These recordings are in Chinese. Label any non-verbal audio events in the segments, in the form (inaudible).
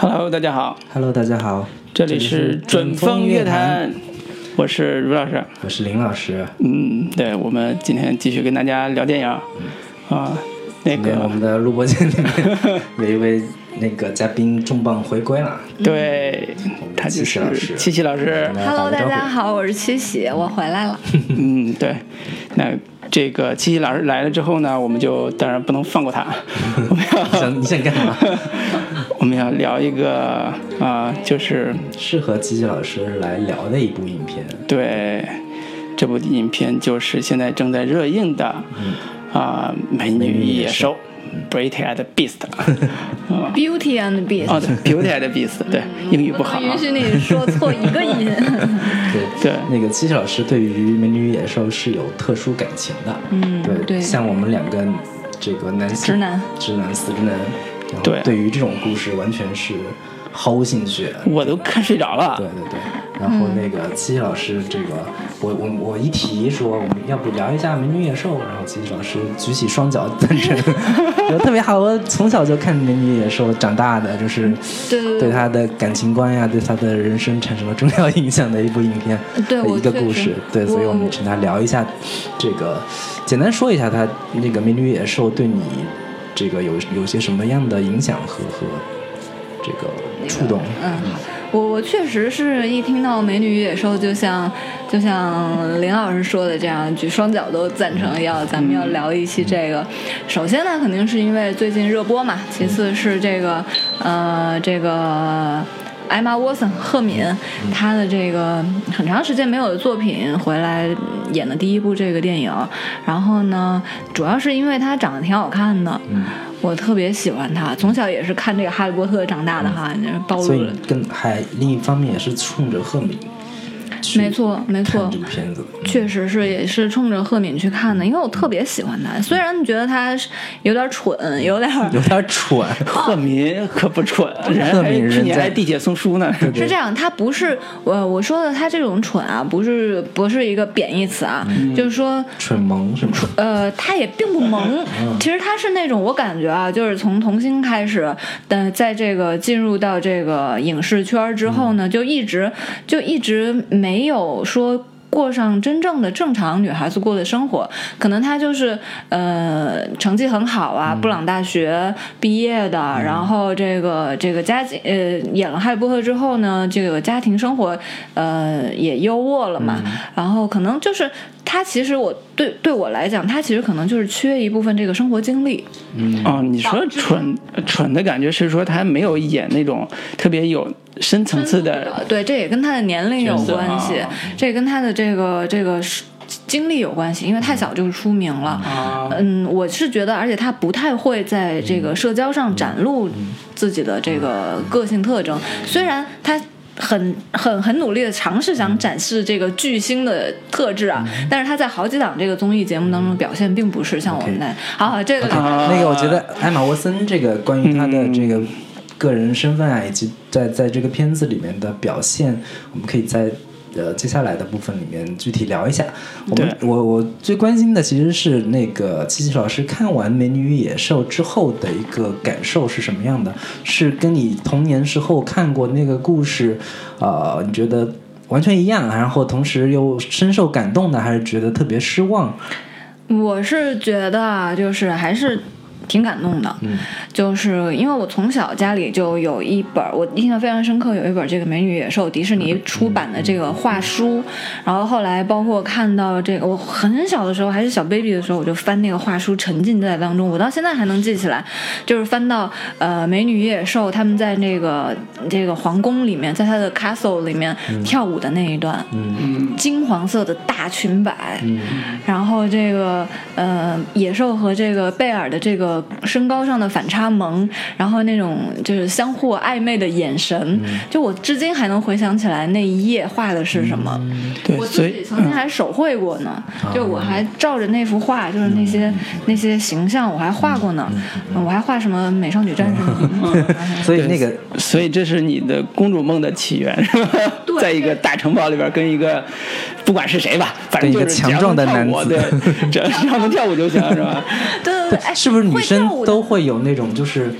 Hello，大家好，Hello，大家好，这里是准风乐坛，我是卢老师。我是林老师。嗯，对，我们今天继续跟大家聊电影啊。那个我，们的录播间里面有一位那个嘉宾重磅回归了，对，他就是七七老师。Hello，大家好，我是七喜，我回来了。嗯，对，那这个七七老师来了之后呢，我们就当然不能放过他，我们要想你想干嘛？(laughs) 我们要聊一个啊、就是适合吉吉老师来聊的一部影片。对，这部影片就是现在正在热映的啊、美女与野兽》（Beauty and the Beast）。(laughs) 啊 Beauty and the Beast，哦，对，《Beauty and the Beast》，对，英语不好允。许你说错一个音。(laughs) 对对那个七七老师对于《美女与野兽》是有特殊感情的。嗯对，对像我们两个这个男性直男，直男死直男，然后对对于这种故事完全是毫无兴趣。我都看睡着了对。对对，然后那个七七老师，这个我我我一提说我们要不聊一下《美女野兽》，然后七七老师举起双脚赞成，(laughs) 我特别好，我从小就看《美女野兽》长大的，就是对他的感情观呀，对他的人生产生了重要影响的一部影片，一个故事，对，所以我们请他聊一下这个，简单说一下他那个《美女野兽》对你这个有有些什么样的影响和和这个触动，嗯，好，我我确实是一听到《美女与野兽》，就像就像林老师说的这样，举双脚都赞成要咱们要聊一期这个。首先呢，肯定是因为最近热播嘛，其次是这个呃这个。艾玛沃森赫敏，她的这个很长时间没有的作品回来演的第一部这个电影，然后呢，主要是因为她长得挺好看的，我特别喜欢她，从小也是看这个《哈利波特》长大的哈，就是暴所以露了。跟还另一方面也是冲着赫敏去没错，没错。这，个片子，确实是也是冲着赫敏去看的，因为我特别喜欢他。虽然你觉得他有点蠢，有点 (laughs) 有点蠢，赫敏可不蠢，(laughs) 人赫还敏人在去年还地铁送书呢。是这样，他不是我我说的他这种蠢啊，不是不是一个贬义词啊，就是说蠢萌是吗？呃，他也并不萌，其实他是那种我感觉啊，就是从童星开始，但在这个进入到这个影视圈之后呢，就一直就一直没有说。过上真正的正常女孩子过的生活，可能她就是呃成绩很好啊，布朗大学毕业的，然后这个这个家境呃演了《哈利波特》之后呢，这个家庭生活呃也优渥了嘛，然后可能就是她其实我对对我来讲，他其实可能就是缺一部分这个生活经历，嗯。哦，你说蠢蠢的感觉是说他没有演那种特别有深层次的，对，这也跟他的年龄有关系啊，这也跟他的这个这个是经历有关系，因为太小就出名了。啊。嗯，我是觉得，而且他不太会在这个社交上展露自己的这个个性特征，虽然他。很很很努力的尝试想展示这个巨星的特质啊，但是他在好几档这个综艺节目当中表现并不是像我们那好好这个啊那个我觉得艾玛沃森这个关于他的这个个人身份啊，以及在在这个片子里面的表现，我们可以在呃接下来的部分里面具体聊一下。我们我我最关心的其实是那个七七老师看完《美女与野兽》之后的一个感受是什么样的？是跟你童年时候看过那个故事，呃，你觉得？完全一样，然后同时又深受感动的，还是觉得特别失望？我是觉得啊，就是还是挺感动的，嗯。就是因为我从小家里就有一本，我印象非常深刻，有一本这个《美女野兽》迪士尼出版的这个画书，然后后来包括看到这个，我很小的时候还是小 baby 的时候，我就翻那个画书，沉浸在当中，我到现在还能记起来，就是翻到呃《美女与野兽》他们在那个这个皇宫里面，在他的 castle 里面跳舞的那一段，嗯。金黄色的大裙摆，嗯。然后这个呃野兽和这个贝尔的这个身高上的反差萌，然后那种就是相互暧昧的眼神，就我至今还能回想起来那一页画的是什么。对，我自己曾经还手绘过呢，就我还照着那幅画，就是那些那些形象，我还画过呢，嗯我还画什么美少女战士呢。(laughs) 所以那个所以这是你的公主梦的起源，是吧？在一个大城堡里边，跟一个不管是谁吧，反正一个就是强壮的男子只要能跳舞对，只要 (laughs) 只要能跳舞就行，是吧？对对对，哎，是不是女生都会有那种就是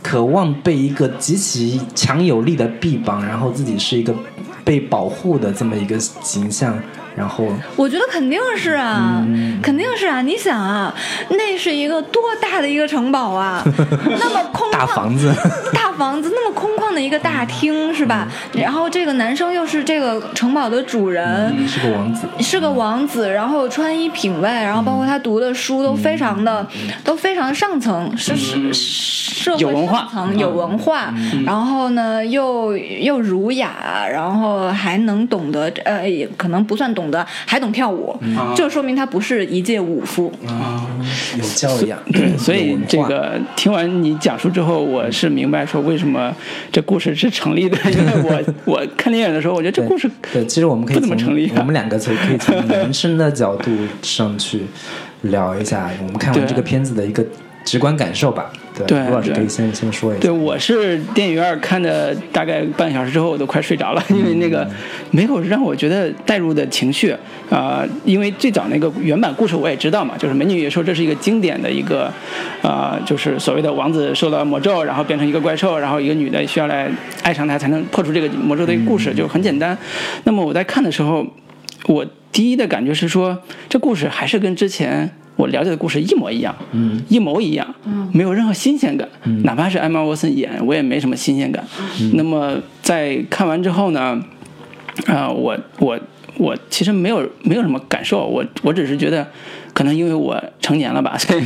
渴望被一个极其强有力的臂膀，然后自己是一个被保护的这么一个形象。然后我觉得肯定是啊，肯定是啊！你想啊，那是一个多大的一个城堡啊，(laughs) 那么空大房子，(laughs) 大房子那么空旷的一个大厅是吧？然后这个男生又是这个城堡的主人，是个王子，是个王子，然后穿衣品味，然后包括他读的书都非常的都非常上层，是是社会上层有文化，然后呢又又儒雅，然后还能懂得呃，也可能不算懂。的还懂跳舞，就说明他不是一介武夫啊，有教养。对，所以这个听完你讲述之后，我是明白说为什么这故事是成立的。因为我 (laughs) 我看电影的时候，我觉得这故事对，其实我们可以不怎么成立。我们两个从可以从男生的角度上去聊一下我们看完这个片子的一个直观感受吧。对，卢老师可以先先说一下。对，我是电影院看的，大概半个小时之后，我都快睡着了，因为那个没有让我觉得带入的情绪啊。因为最早那个原版故事我也知道嘛，就是《美女与野兽》，这是一个经典的一个啊，就是所谓的王子受到魔咒，然后变成一个怪兽，然后一个女的需要来爱上他才能破除这个魔咒的一个故事，就很简单。那么我在看的时候，我第一的感觉是说，这故事还是跟之前。我了解的故事一模一样，嗯，一模一样，嗯，没有任何新鲜感，嗯，哪怕是艾玛沃森演，我也没什么新鲜感。那么在看完之后呢，啊，我我我其实没有没有什么感受，我我只是觉得。可能因为我成年了吧，所以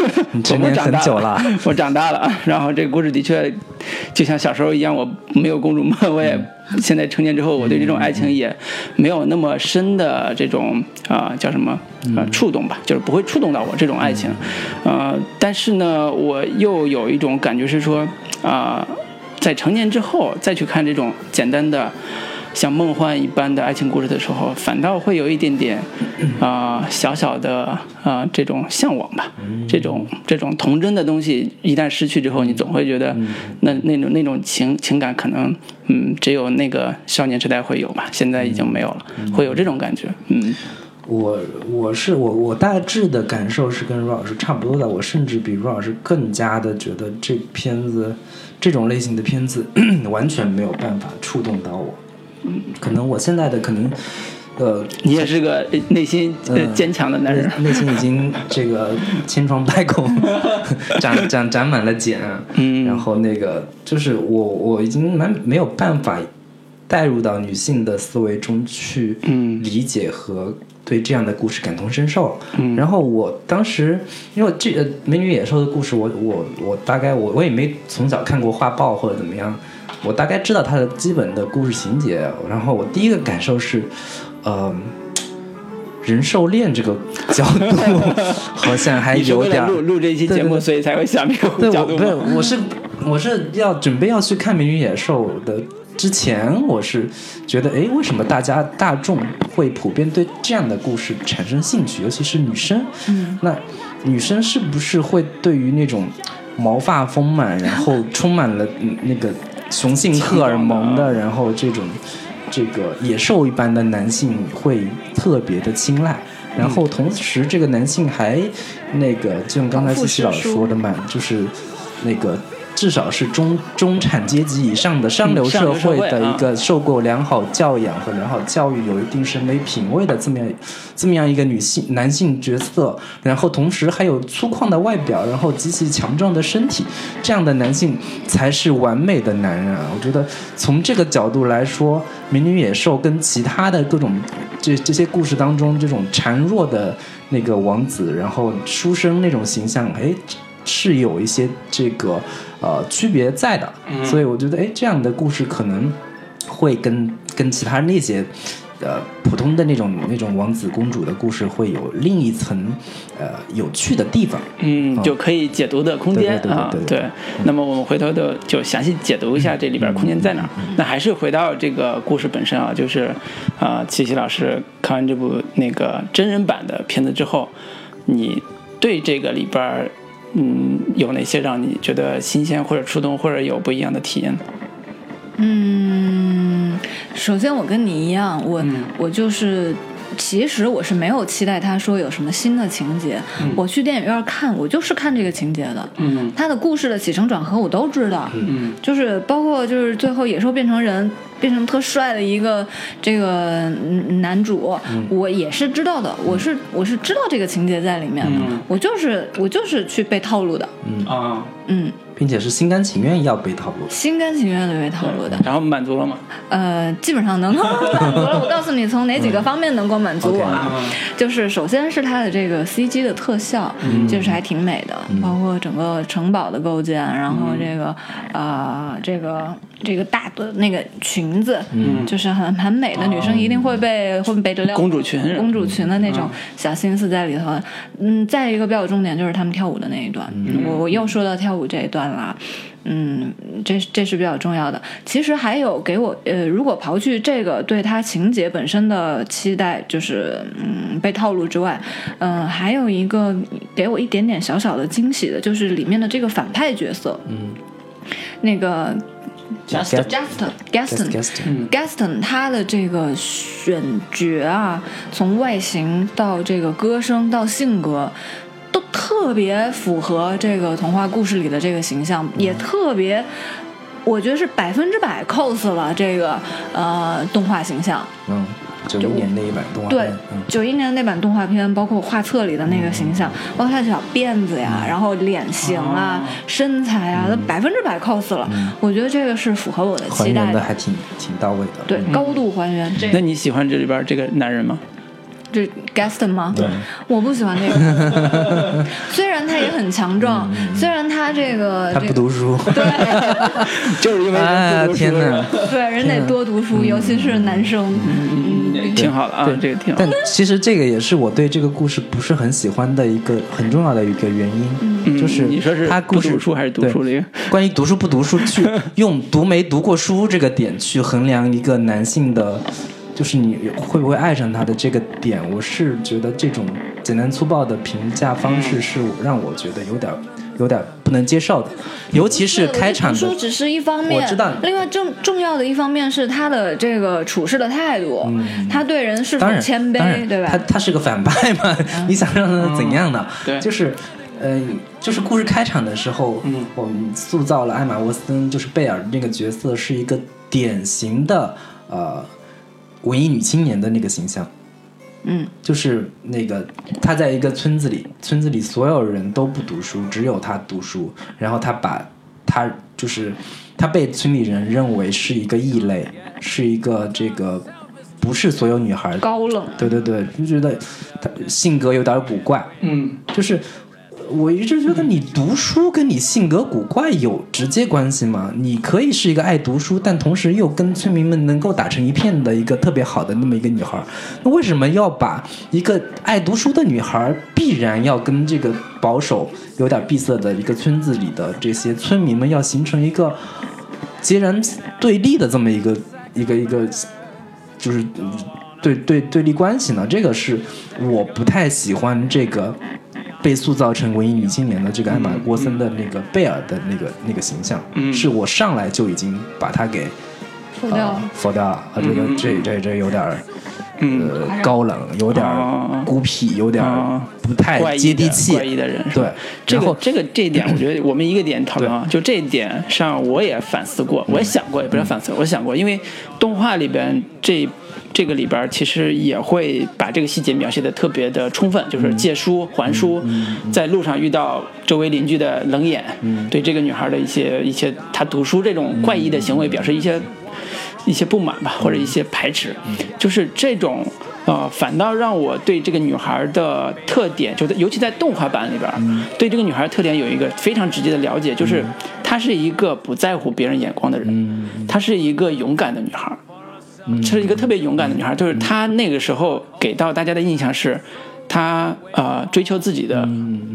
(laughs) 我长大了，(laughs) 我长大了。然后这个故事的确就像小时候一样，我没有公主梦，(laughs) 我也现在成年之后，我对这种爱情也没有那么深的这种啊叫什么啊触动吧，就是不会触动到我这种爱情。呃，但是呢，我又有一种感觉是说啊，在成年之后再去看这种简单的。像梦幻一般的爱情故事的时候，反倒会有一点点，(clears throat) 啊，小小的啊这种向往吧。这种这种童真的东西一旦失去之后，你总会觉得，那那种那种情情感可能，嗯，只有那个少年时代会有吧，现在已经没有了，会有这种感觉。嗯，我我是我我大致的感受是跟陆老师差不多的，我甚至比陆老师更加的觉得这片子这种类型的片子 (clears throat) 完全没有办法触动到我。嗯，可能我现在的可能，呃，你也是个内心坚强的男人，内心已经这个千疮百孔，(laughs) 长长长满了茧，嗯，然后那个就是我我已经蛮没有办法带入到女性的思维中去，嗯，理解和对这样的故事感同身受，嗯，然后我当时因为这《美女野兽》的故事，我我我大概我我也没从小看过画报或者怎么样。我大概知道它的基本的故事情节，然后我第一个感受是，呃，人兽恋这个角度好像还有点 (laughs) 录录这期节目，所以才会想这个角度。不是，我是我是要准备要去看《美女野兽》的之前，我是觉得，哎，为什么大家大众会普遍对这样的故事产生兴趣，尤其是女生？嗯，那女生是不是会对于那种毛发丰满，然后充满了那个？雄性荷尔蒙的，然后这种这个野兽一般的男性会特别的青睐，然后同时这个男性还那个，就像刚才西西老师说的嘛，就是那个。至少是中中产阶级以上的上流社会的一个受过良好教养和良好教育、有一定审美品味的这么样这么样一个女性男性角色，然后同时还有粗犷的外表，然后极其强壮的身体，这样的男性才是完美的男人啊！我觉得从这个角度来说，《美女野兽》跟其他的各种这这些故事当中这种孱弱的那个王子，然后书生那种形象，哎。是有一些这个呃区别在的，所以我觉得哎，这样的故事可能会跟跟其他那些呃普通的那种那种王子公主的故事会有另一层呃有趣的地方，嗯，就可以解读的空间啊。对，那么我们回头的就详细解读一下这里边空间在哪儿。那还是回到这个故事本身啊，就是啊，七七老师看完这部那个真人版的片子之后，你对这个里边。嗯，有哪些让你觉得新鲜或者触动或者有不一样的体验？嗯，首先我跟你一样，我我就是其实我是没有期待他说有什么新的情节。我去电影院看，我就是看这个情节的。嗯他的故事的起承转合我都知道。嗯就是包括就是最后野兽变成人，变成特帅的一个这个嗯男主，我也是知道的。我是我是知道这个情节在里面的。嗯我就是我就是去被套路的。啊，嗯，并且是心甘情愿要被套路。心甘情愿的被套路的。然后满足了吗？呃，基本上能够满足了。(laughs) 我告诉你，从哪几个方面能够满足我啊？就是首先是它的这个 CG 的特效，就是还挺美的，包括整个城堡的构建，然后这个呃这个这个大的那个裙子，就是很很美的，女生一定会被会被着撩公主裙公主裙的那种小心思在里头。嗯，再一个比较重点就是他们跳舞的那一段，我我又说到跳舞这一段了。嗯，这这是比较重要的。其实还有给我呃，如果刨去这个对他情节本身的期待，就是嗯被套路之外，嗯、还有一个给我一点点小小的惊喜的，就是里面的这个反派角色，嗯，那个 Just Justin Gaston Gaston Gaston 他的这个选角啊，从外形到这个歌声到性格，都特别符合这个童话故事里的这个形象，也特别，我觉得是百分之百 cos 了这个呃动画形象。嗯，九一年那一版动画对片，对，九一年那版动画片，包括画册里的那个形象，包括他的小辫子呀，然后脸型啊、身材啊，都百分之百 cos 了。我觉得这个是符合我的期待原的还挺挺到位的。对，高度还原。这那你喜欢这里边这个男人吗？这 Gaston 吗？对，我不喜欢这个。(laughs) 虽然他也很强壮，虽然他这个他 (laughs) (laughs) 不读书，对就是因为哎人不读书天哪！对，人得多读书，尤其是男生。嗯，挺好的啊，这个挺好但。其实这个也是我对这个故事不是很喜欢的一个很重要的一个原因，嗯就是你说是他故事不读书还是读书对这个？关于读书不读书，去用读没读过书这个点去衡量一个男性的，就是你会不会爱上他的这个点，我是觉得这种简单粗暴的评价方式是我让我觉得有点有点不能接受的，尤其是开场的读书只是一方面，我知道另外重重要的一方面是他的这个处事的态度，他对人是否，谦卑，对吧他？他是个反派嘛，(laughs) 你想让他怎样呢？对就是。呃，就是故事开场的时候，嗯我们塑造了艾玛沃森，就是贝尔那个角色是一个典型的呃文艺女青年的那个形象，嗯。就是那个她在一个村子里，村子里所有人都不读书，只有她读书，然后她把她就是她被村里人认为是一个异类，是一个这个不是所有女孩高冷，对对对，就觉得她性格有点古怪，嗯，就是我一直觉得你读书跟你性格古怪有直接关系吗？你可以是一个爱读书，但同时又跟村民们能够打成一片的一个特别好的那么一个女孩，那为什么要把一个爱读书的女孩必然要跟这个保守有点闭塞的一个村子里的这些村民们要形成一个截然对立的这么一个一个一个，就是对对对立关系呢？这个是我不太喜欢这个被塑造成文艺女青年的这个艾玛沃森的那个贝尔的那个那个形象，嗯。是我上来就已经把她给否掉了。否掉了，啊，这个嗯。这这这有点儿。高冷，有点孤僻，有点不太接地气，怪异的人对，这个这个这一点，我觉得我们一个点讨论啊，就这一点上我也反思过，我也想过，也不是反思，我想过，因为动画里边这这个里边其实也会把这个细节描写的特别的充分，就是借书还书，在路上遇到周围邻居的冷眼，对这个女孩的一些一些她读书这种怪异的行为表示一些。一些不满吧，或者一些排斥，就是这种呃，反倒让我对这个女孩的特点，就在尤其在动画版里边，对这个女孩特点有一个非常直接的了解，就是她是一个不在乎别人眼光的人，她是一个勇敢的女孩，是一个特别勇敢的女孩，就是她那个时候给到大家的印象是。她呃追求自己的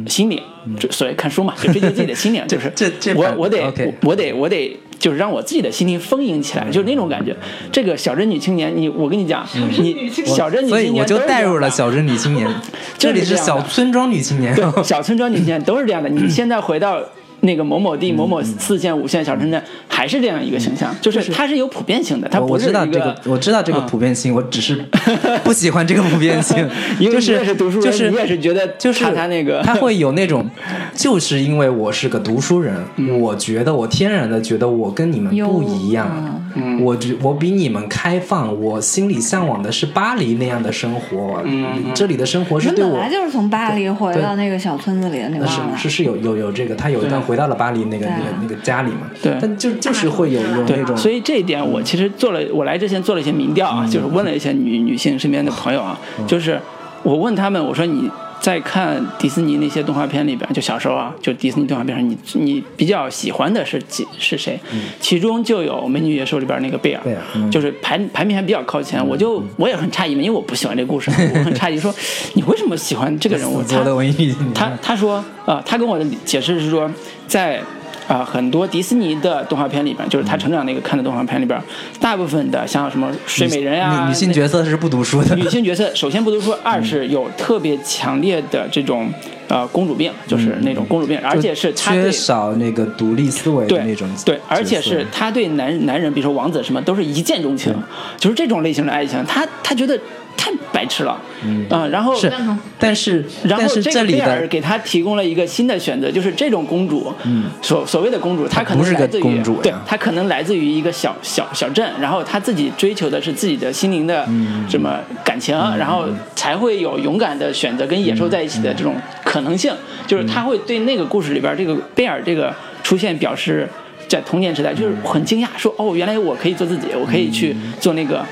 心灵，就所谓看书嘛，就追求自己的心灵，(laughs) 就是这这我我得我得我得就是让我自己的心灵丰盈起来，就是那种感觉。这个小镇女青年，你我跟你讲，你小镇女所以青年我就带入了小镇女青年，(laughs) 这里是小村庄女青年，对，小村庄女青年都是这样的。你现在回到那个某某地某某四线五线小城镇还是这样一个形象，就是它是有普遍性的，它我不是一我知道这个，我知道这个啊普遍性，我只是 (laughs) 不喜欢这个普遍性 (laughs) 因为就是读书人就是你也是觉得就是他他那个他会有那种，就是因为我是个读书人，嗯。我觉得我天然的觉得我跟你们不一样，嗯。我觉我比你们开放，我心里向往的是巴黎那样的生活，嗯这里的生活是对我本来就是从巴黎回到那个小村子里的，你呃忘了？是是是有有有这个，他有一段回到了巴黎那个那个那个家里嘛，对。但就就是会有有那，种，所以这一点我其实做了，我来之前做了一些民调啊，就是问了一些女女性身边的朋友啊，就是我问他们，我说你在看迪士尼那些动画片里边，就小时候啊，就迪士尼动画片上，你你比较喜欢的是几是谁？其中就有《美女与野兽》里边那个贝尔，嗯就是排排名还比较靠前。我就我也很诧异嘛，因为我不喜欢这个故事，我 (laughs) 很诧异说你为什么喜欢这个人物？他他他说，呃，他跟我的解释是说，在啊、很多迪士尼的动画片里边，就是他成长那个看的动画片里边，大部分的像什么睡美人呀、女女性角色是不读书的，女性角色，首先不读书，二是有特别强烈的这种呃公主病，就是那种公主病，而且是缺少那个独立思维的那种对，对，而且是他对男男人，比如说王子什么，都是一见钟情，就是这种类型的爱情，他他觉得太白痴了，嗯。然后是，但是然后但是这里这个贝尔的给他提供了一个新的选择，就是这种公主，嗯，所所谓的公主，她可不是来自于公主呀。对，她可能来自于一个小小小镇，然后她自己追求的是自己的心灵的嗯。什么感情，然后才会有勇敢的选择跟野兽在一起的这种可能性，就是她会对那个故事里边这个贝尔这个出现表示。在童年时代，就是很惊讶，说哦，原来我可以做自己，我可以去做那个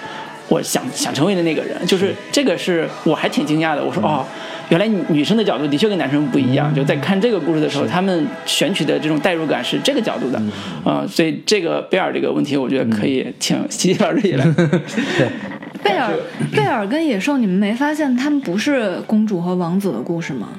我想想成为的那个人，就是这个是我还挺惊讶的。我说哦，原来女女生的角度的确跟男生不一样。就在看这个故事的时候，他们选取的这种代入感是这个角度的，啊、所以这个贝尔这个问题，我觉得可以请西西老师也来。(laughs) 对 (laughs) 贝尔贝尔跟野兽，你们没发现他们不是公主和王子的故事吗？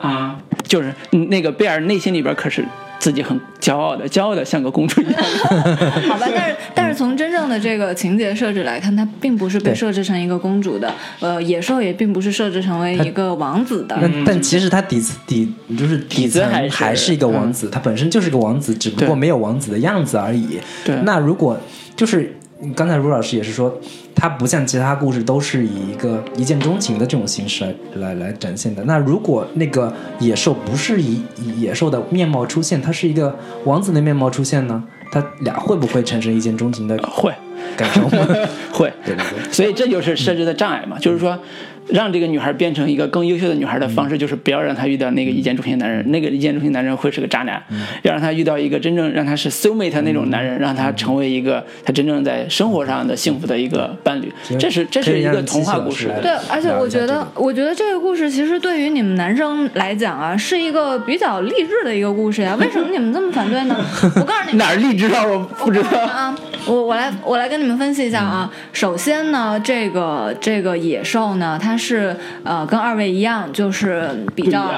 啊，就是嗯那个贝尔内心里边可是自己很骄傲的，骄傲的像个公主一样。(laughs) 好吧，但是但是从真正的这个情节设置来看，它并不是被设置成一个公主的，呃，野兽也并不是设置成为一个王子的。但但其实他底子底就是底层还是一个王子，他本身就是个王子，只不过没有王子的样子而已。对那如果就是刚才卢老师也是说，他不像其他故事都是以一个一见钟情的这种形式来来来展现的。那如果那个野兽不是以以野兽的面貌出现，它是一个王子的面貌出现呢？他俩会不会产生一见钟情的会感受？会，(laughs) 对对对。所以这就是设置的障碍嘛，就是说，让这个女孩变成一个更优秀的女孩的方式，就是不要让她遇到那个一见钟情男人，那个一见钟情男人会是个渣男，要让她遇到一个真正让她是 soul mate 那种男人，让她成为一个她真正在生活上的幸福的一个伴侣，这是这是一个童话故事。对，而且我觉得我觉得这个故事其实对于你们男生来讲啊，是一个比较励志的一个故事呀。为什么你们这么反对呢？(laughs) 我告诉你们，哪儿励志啊？我不知道。啊，我我来我来跟你们分析一下啊。首先呢，这个这个野兽呢，它是呃跟二位一样，就是比较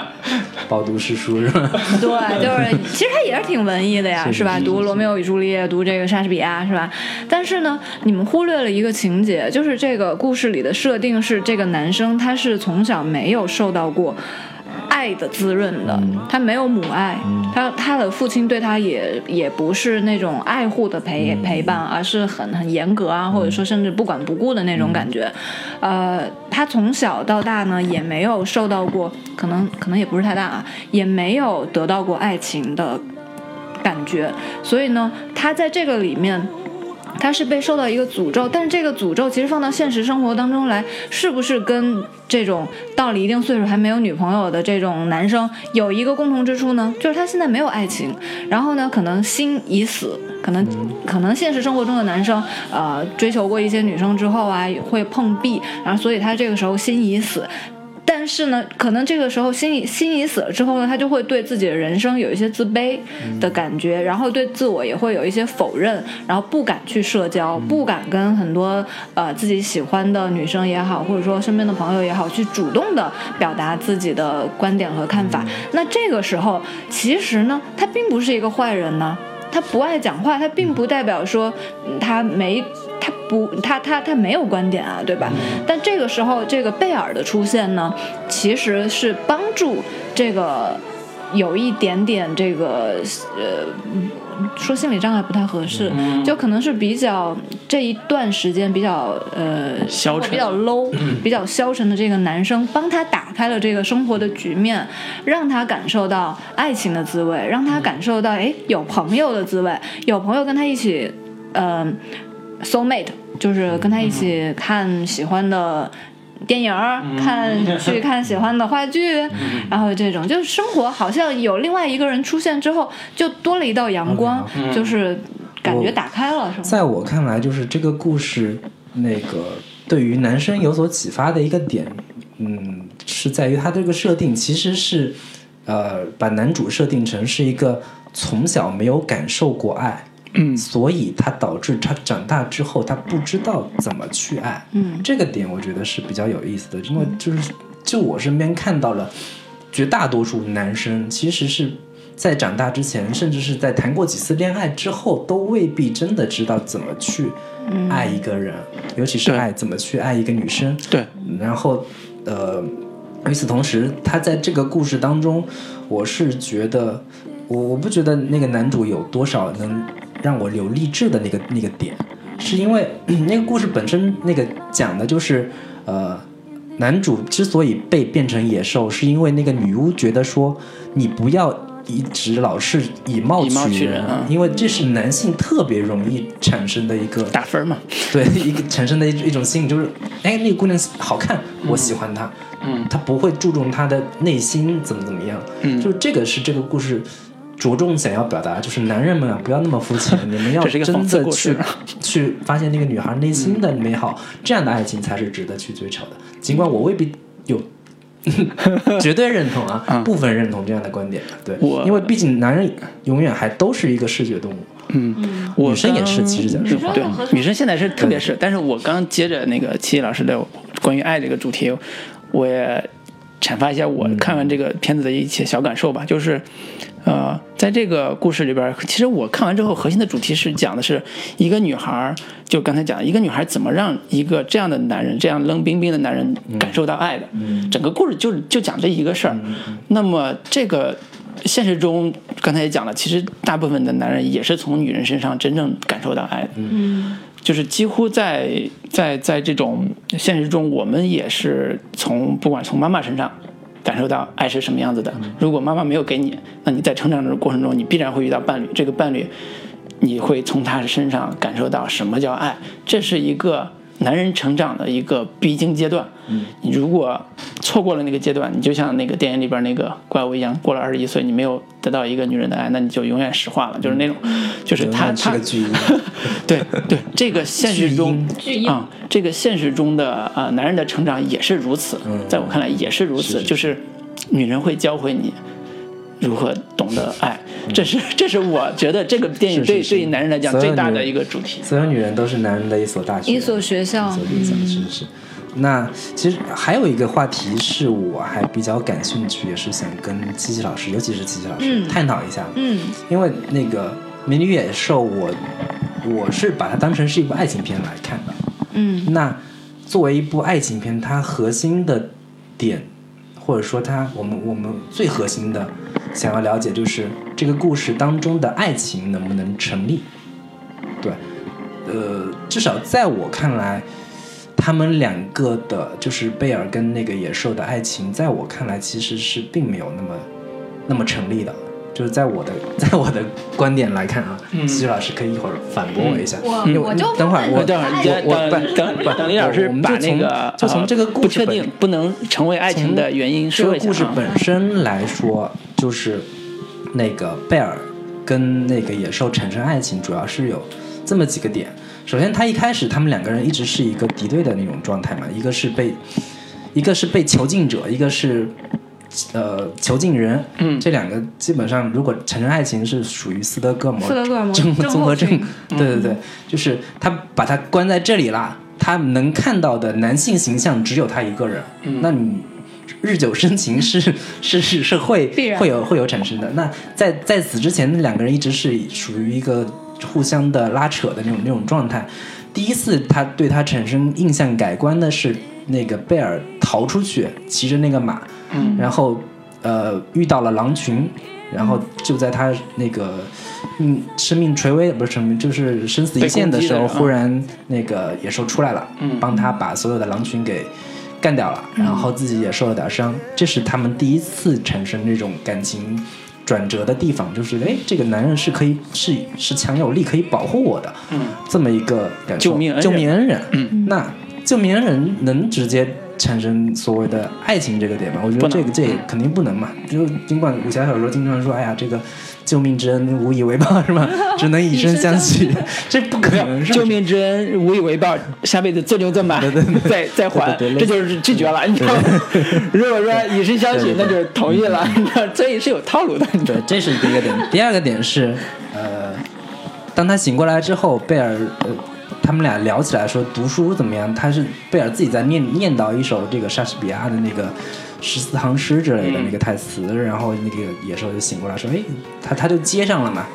饱读诗书是吧？(laughs) 对，就是其实他也是挺文艺的呀，是是吧？读《罗密欧与朱丽叶》，读这个莎士比亚，是吧？但是呢，你们忽略了一个情节，就是这个故事里的设定是这个男生他是从小没有受到过。爱的滋润的，他没有母爱，他他的父亲对他也也不是那种爱护的陪陪伴，而是很很严格啊，或者说甚至不管不顾的那种感觉。呃，他从小到大呢也没有受到过，可能可能也不是太大啊，也没有得到过爱情的感觉，所以呢，他在这个里面。他是被受到一个诅咒，但是这个诅咒其实放到现实生活当中来，是不是跟这种到了一定岁数还没有女朋友的这种男生有一个共同之处呢？就是他现在没有爱情，然后呢，可能心已死，可能可能现实生活中的男生，呃，追求过一些女生之后啊，会碰壁，然后所以他这个时候心已死。但是呢，可能这个时候心已心已死了之后呢，他就会对自己的人生有一些自卑的感觉，然后对自我也会有一些否认，然后不敢去社交，不敢跟很多呃自己喜欢的女生也好，或者说身边的朋友也好，去主动的表达自己的观点和看法。那这个时候，其实呢，他并不是一个坏人呢。他不爱讲话，他并不代表说嗯他没他不他他他没有观点啊，对吧？但这个时候，这个贝尔的出现呢，其实是帮助这个有一点点这个呃，说心理障碍不太合适，就可能是比较这一段时间比较呃消沉比较 low、比较消沉的这个男生，帮他打开了这个生活的局面，让他感受到爱情的滋味，让他感受到哎有朋友的滋味，有朋友跟他一起，呃，soul mate，就是跟他一起看喜欢的。电影儿看 (laughs) 去看喜欢的话剧，然后这种就是生活好像有另外一个人出现之后，就多了一道阳光，就是感觉打开了，是吗？在我看来，就是这个故事那个对于男生有所启发的一个点，嗯，是在于他这个设定其实是呃把男主设定成是一个从小没有感受过爱。嗯。所以他导致他长大之后，他不知道怎么去爱。嗯。这个点我觉得是比较有意思的，因为就是就我身边看到了，绝大多数男生其实是在长大之前，甚至是在谈过几次恋爱之后，都未必真的知道怎么去爱一个人，尤其是爱怎么去爱一个女生。对，然后呃，与此同时，他在这个故事当中，我是觉得，我我不觉得那个男主有多少能让我有励志的那个那个点，是因为 (clears throat) 那个故事本身那个讲的就是呃。男主之所以被变成野兽，是因为那个女巫觉得说，你不要一直老是以貌取人，因为这是男性特别容易产生的一个打分嘛，(laughs) 对一个产生的一一种心理，就是哎，那个姑娘好看，我喜欢她。嗯，他不会注重她的内心怎么怎么样。嗯就是这个是这个故事着重想要表达，就是男人们啊，不要那么肤浅，你们要这是一个真讽刺的去去发现那个女孩内心的美好，这样的爱情才是值得去追求的。尽管我未必有。(laughs) 绝对认同啊，嗯部分认同这样的观点，对，我因为毕竟男人永远还都是一个视觉动物，嗯，女生也是其实讲实话对女生和，女生现在是特别是，但是我刚接着那个七七老师的关于爱这个主题，我也阐发一下我看完这个片子的一些小感受吧，就是。呃，在这个故事里边，其实我看完之后，核心的主题是讲的是一个女孩，就刚才讲的，一个女孩怎么让一个这样的男人，这样冷冰冰的男人感受到爱的。整个故事就就讲这一个事儿。那么这个现实中，刚才也讲了，其实大部分的男人也是从女人身上真正感受到爱的。嗯就是几乎在在在这种现实中，我们也是从不管从妈妈身上感受到爱是什么样子的。如果妈妈没有给你，那你在成长的过程中，你必然会遇到伴侣，这个伴侣你会从他身上感受到什么叫爱，这是一个男人成长的一个必经阶段。你如果错过了那个阶段，你就像那个电影里边那个怪物一样，过了二十一岁，你没有得到一个女人的爱，那你就永远石化了。就是那种，就是他他。(laughs) 对对，这个现实中 (laughs) 啊、这个现实中的呃男人的成长也是如此，嗯在我看来也是如此，是是就是女人会教会你如何懂得爱，这是 (laughs) 这是我觉得这个电影是是是对对于男人来讲最大的一个主题。所有女人都是男人的一所大学，一所学校一所学校，是是。那其实还有一个话题是我还比较感兴趣，也是想跟七七老师，尤其是七七老师、嗯探讨一下。嗯因为那个《美女与野兽》我，我是把它当成是一部爱情片来看的。嗯那作为一部爱情片，它核心的点，或者说它我们我们最核心的想要了解，就是这个故事当中的爱情能不能成立？对，呃，至少在我看来，他们两个的，就是贝尔跟那个野兽的爱情，在我看来其实是并没有那么那么成立的。就是在我的在我的观点来看啊，嗯西老师可以一会儿反驳我一下。我因为我就等会儿我等会儿，我我等等等等李老师我们就把那从个就从这个呃故事本不确定不能成为爱情的原因这个说一下啊故事本身来说，就是那个贝尔跟那个野兽产生爱情，主要是有这么几个点。首先，他一开始他们两个人一直是一个敌对的那种状态嘛，一个是被一个是被囚禁者，一个是呃囚禁人。嗯这两个基本上如果产生爱情是属于斯德哥尔摩斯德哥尔摩综症综合症，对对对，就是他把他关在这里啦，他能看到的男性形象只有他一个人，嗯那你日久生情是是是是会必然会有会有产生的。那在在此之前，那两个人一直是属于一个互相的拉扯的那种那种状态。第一次他对他产生印象改观的是那个贝尔逃出去，骑着那个马，嗯。然后呃遇到了狼群，然后就在他那个嗯生命垂危不是生命就是生死一线的时候，忽然那个野兽出来了，嗯。帮他把所有的狼群给干掉了，然后自己也受了点伤，这是他们第一次产生这种感情。转折的地方就是，哎，这个男人是可以是是强有力，可以保护我的，嗯，这么一个感受。救命恩人。救命恩人，嗯，那救命恩人能直接产生所谓的爱情这个点嘛？我觉得这个这肯定不能嘛。就尽管武侠小说经常说，哎呀，这个救命之恩无以为报是吧？只能以身相许，(laughs) 这不可能救命之恩无以为报，下辈子做牛做马，再再还，这就是拒绝了，你知道吗？(laughs) 如果说以身相许，那就是同意了，你知道，(laughs) 所以是有套路的，对，这是第一个点。第二个点是，呃，当他醒过来之后，贝尔呃，他们俩聊起来说读书怎么样？他是贝尔自己在念念叨一首这个莎士比亚的那个十四行诗之类的嗯那个台词，然后那个野兽就醒过来说，哎，他他就接上了嘛，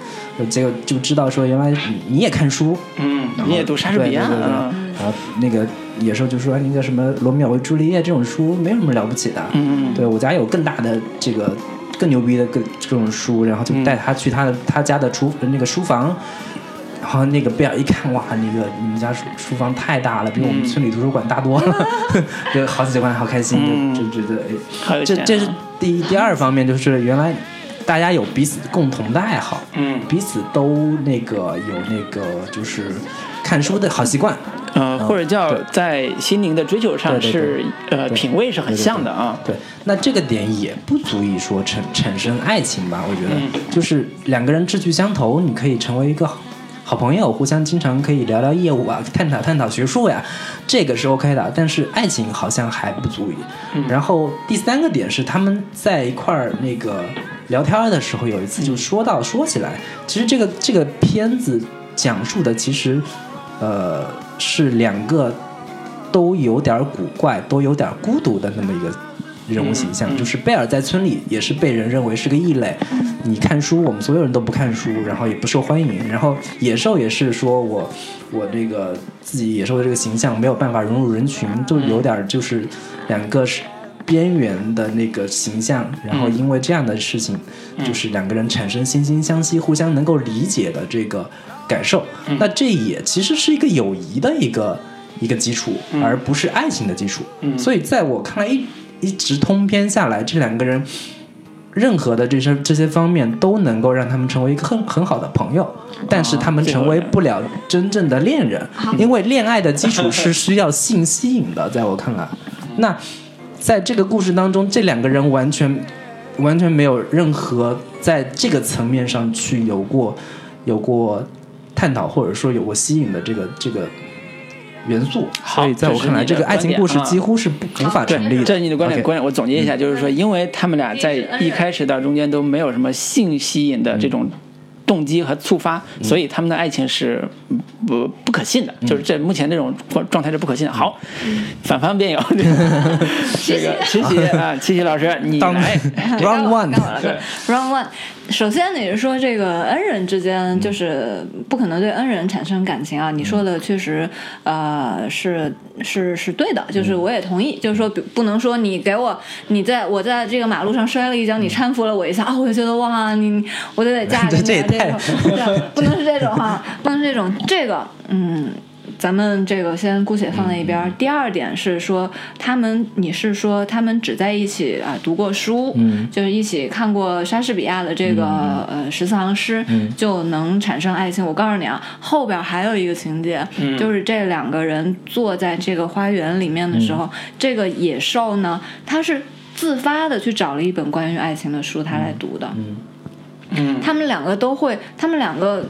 结果就知道说原来你你也看书，嗯，你也读莎士比亚对对对对啊，然后那个野兽就说：“哎那个什么罗密欧与朱丽叶这种书没有什么了不起的，嗯对我家有更大的这个更牛逼的各这种书，然后就带他去他的他家的厨那个书房。”然后那个贝尔一看，哇，那个你们家书书房太大了，比我们村里图书馆大多了，(laughs) 就好喜欢，好开心，嗯。就就觉得这这是第一第二方面，就是原来大家有彼此共同的爱好，嗯。彼此都那个有那个就是看书的好习惯，呃，或者叫在心灵的追求上是呃品味是很像的啊，对，那这个点也不足以说产产生爱情吧？我觉得，嗯。就是两个人志趣相投，你可以成为一个好好朋友，互相经常可以聊聊业务啊，探讨探讨学术呀，这个是 OK 的。但是爱情好像还不足以。嗯然后第三个点是他们在一块儿那个聊天的时候，有一次就说到说起来，其实这个这个片子讲述的其实呃是两个都有点古怪、都有点孤独的那么一个人物形象。就是贝尔在村里也是被人认为是个异类，你看书，我们所有人都不看书，然后也不受欢迎。然后野兽也是说我我这个自己野兽的这个形象没有办法融入人群，就有点就是两个是。边缘的那个形象，然后因为这样的事情，就是两个人产生惺惺相惜、互相能够理解的这个感受。那这也其实是一个友谊的一个一个基础，而不是爱情的基础。嗯所以在我看来，一一直通篇下来，这两个人任何的这些这些方面都能够让他们成为一个很很好的朋友，但是他们成为不了真正的恋人，因为恋爱的基础是需要性吸引的，在我看来，那。在这个故事当中，这两个人完全完全没有任何在这个层面上去有过有过探讨，或者说有过吸引的这个这个元素。好所以在我看来，这个爱情故事几乎是不无法成立的。这是你的观点。观点，我总结一下，就是说，因为他们俩在一开始到中间都没有什么性吸引的这种动机和触发，所以他们的爱情是嗯不不可信的，就是这目前这种状态是不可信的。好，反方辩友，(laughs) 这个琪琪啊，琪琪老师，你当来，Round one，该我了。对。Round one，首先你是说这个恩人之间就是不可能对恩人产生感情啊？你说的确实呃是是是对的，就是我也同意，就是说比不能说你给我你在我在这个马路上摔了一跤，你搀扶了我一下啊，我就觉得哇你我就得嫁给你啊 (laughs) 不能是这种哈，(laughs) 不能是这种。这个嗯。咱们这个先姑且放在一边儿。第二点是说，他们你是说他们只在一起啊读过书，嗯。就是一起看过莎士比亚的这个、呃十四行诗，就能产生爱情。我告诉你啊，后边还有一个情节，就是这两个人坐在这个花园里面的时候，这个野兽呢，它是自发的去找了一本关于爱情的书，他来读的。嗯，他们两个都会，他们两个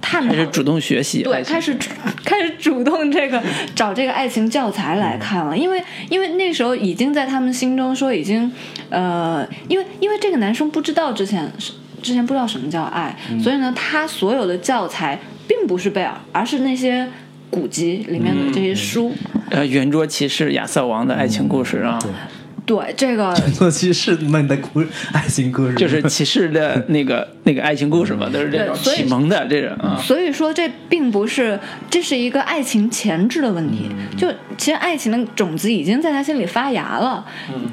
探讨。开始主动学习，对，开始 (laughs) 开始主动这个找这个爱情教材来看了，因为因为那时候已经在他们心中说已经呃，因为因为这个男生不知道之前是之前不知道什么叫爱，所以呢，他所有的教材并不是贝尔，而是那些古籍里面的这些书。呃，圆桌骑士亚瑟王的爱情故事啊，对这个乘坐骑士们的故爱情故事，就是骑士的那个 (laughs) 那个爱情故事嘛，都是这种启蒙的这种啊。所以说，这并不是，这是一个爱情前置的问题。就其实爱情的种子已经在他心里发芽了，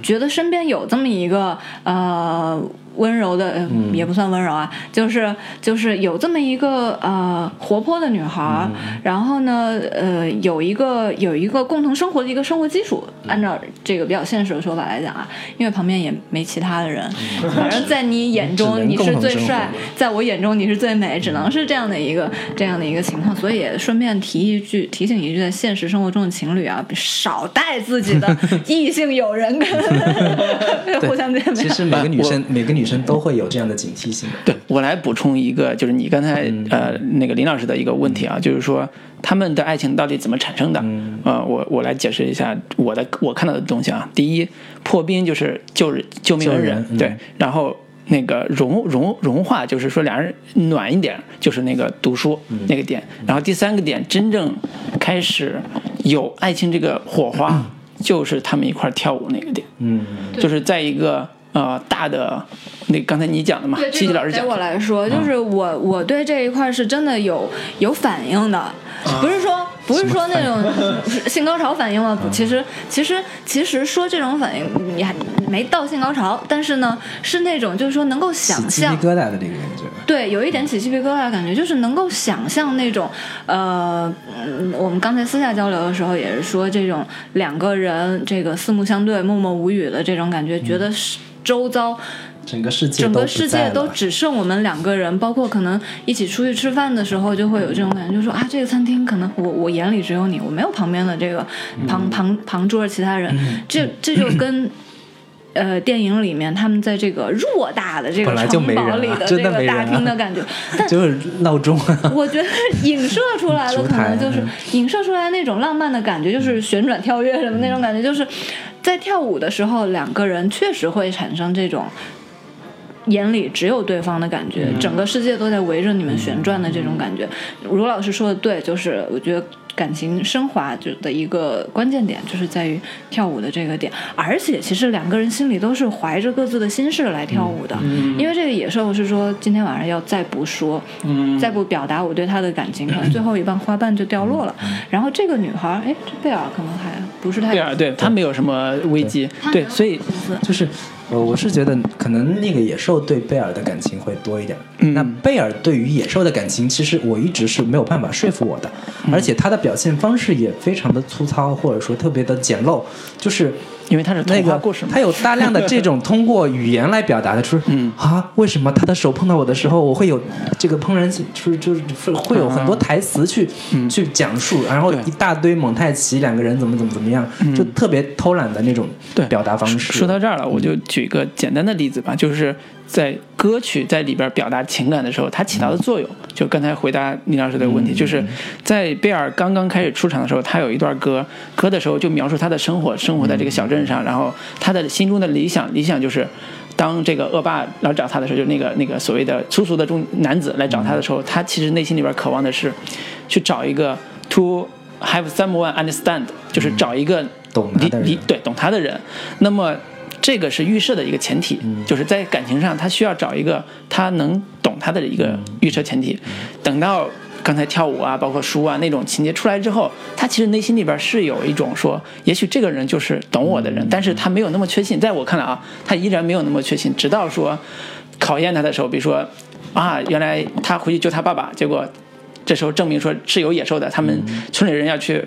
觉得身边有这么一个呃温柔的，呃也不算温柔啊，就是就是有这么一个呃活泼的女孩儿，然后呢，呃，有一个有一个共同生活的一个生活基础。按照这个比较现实的说法来讲啊，因为旁边也没其他的人，反正在你眼中你是最帅，在我眼中你是最美，只能是这样的一个这样的一个情况。所以也顺便提一句，提醒一句，在现实生活中的情侣啊，少带自己的异性友人跟 (laughs) (laughs) 互相见面。其实每个女生每个女生都会有这样的警惕性。对我来补充一个，就是你刚才、呃那个林老师的一个问题啊，就是说他们的爱情到底怎么产生的？呃，我我来解释一下我的我看到的东西啊。第一，破冰就是救救命恩人，对，然后。那个融融融化，就是说两人暖一点，就是那个读书、那个点。然后第三个点，真正开始有爱情这个火花，(clears throat) 就是他们一块跳舞那个点。嗯，就是在一个呃大的那刚才你讲的嘛对，，七这个给七老师讲对，我来说，就是我我对这一块是真的有有反应的，不是说不是说那种 (laughs) 性高潮反应吗？其实其实其实说这种反应你还没到性高潮，但是呢是那种就是说能够想象鸡皮疙瘩的这个感觉。对，有一点起鸡皮疙瘩的感觉，就是能够想象那种，呃，嗯我们刚才私下交流的时候也是说，这种两个人这个四目相对、默默无语的这种感觉，觉得是周遭整个世界整个世界都只剩我们两个人，包括可能一起出去吃饭的时候，就会有这种感觉，就说啊，这个餐厅可能我我眼里只有你，我没有旁边的这个嗯。旁旁旁桌的其他人，这这就跟。呃，电影里面他们在这个偌大的这个城堡里 (laughs) 的这个大厅的感觉，(laughs) 但就是闹钟啊，我觉得影射出来的 (laughs) 可能就是嗯。影射出来那种浪漫的感觉，就是旋转跳跃什么那种感觉，就是在跳舞的时候，两个人确实会产生这种。眼里只有对方的感觉，整个世界都在围着你们旋转的这种感觉。卢老师说的对，就是我觉得感情升华就的一个关键点，就是在于跳舞的这个点。而且其实两个人心里都是怀着各自的心事来跳舞的，因为这个野兽是说今天晚上要再不说，再不表达我对他的感情，可能 (laughs) 最后一瓣花瓣就掉落了。然后这个女孩，哎，这贝尔可能还不是太贝尔对她没有什么危机，对，所以就是呃，我是觉得可能那个野兽对贝尔的感情会多一点。嗯那贝尔对于野兽的感情，其实我一直是没有办法说服我的，嗯而且他的表现方式也非常的粗糙，或者说特别的简陋，就是。因为他是那个童话故事嘛。他，有大量的这种通过语言来表达的，就是 (laughs) 嗯。啊，为什么他的手碰到我的时候，我会有这个怦然心，就是就是会有很多台词去、去讲述，然后一大堆蒙太奇两个人怎么怎么怎么样，就特别偷懒的那种对表达方式。说到这儿了，我就举一个简单的例子吧，就是在歌曲在里边表达情感的时候，它起到的作用。就刚才回答李老师的问题，就是在贝尔刚刚开始出场的时候，他有一段歌，歌的时候就描述他的生活，生活在这个小镇上，然后他的心中的理想，理想就是。当这个恶霸来找他的时候，就那个那个所谓的粗俗的中男子来找他的时候，他其实内心里边渴望的是，去找一个 to have someone understand，就是找一个懂他的人理理对懂他的人。那么这个是预设的一个前提，就是在感情上他需要找一个他能懂他的一个预设前提。等到刚才跳舞啊，包括书啊那种情节出来之后，他其实内心里边是有一种说，也许这个人就是懂我的人，但是他没有那么确信。在我看来啊，他依然没有那么确信，直到说考验他的时候，比如说啊，原来他回去救他爸爸，结果这时候证明说是有野兽的，他们村里人要去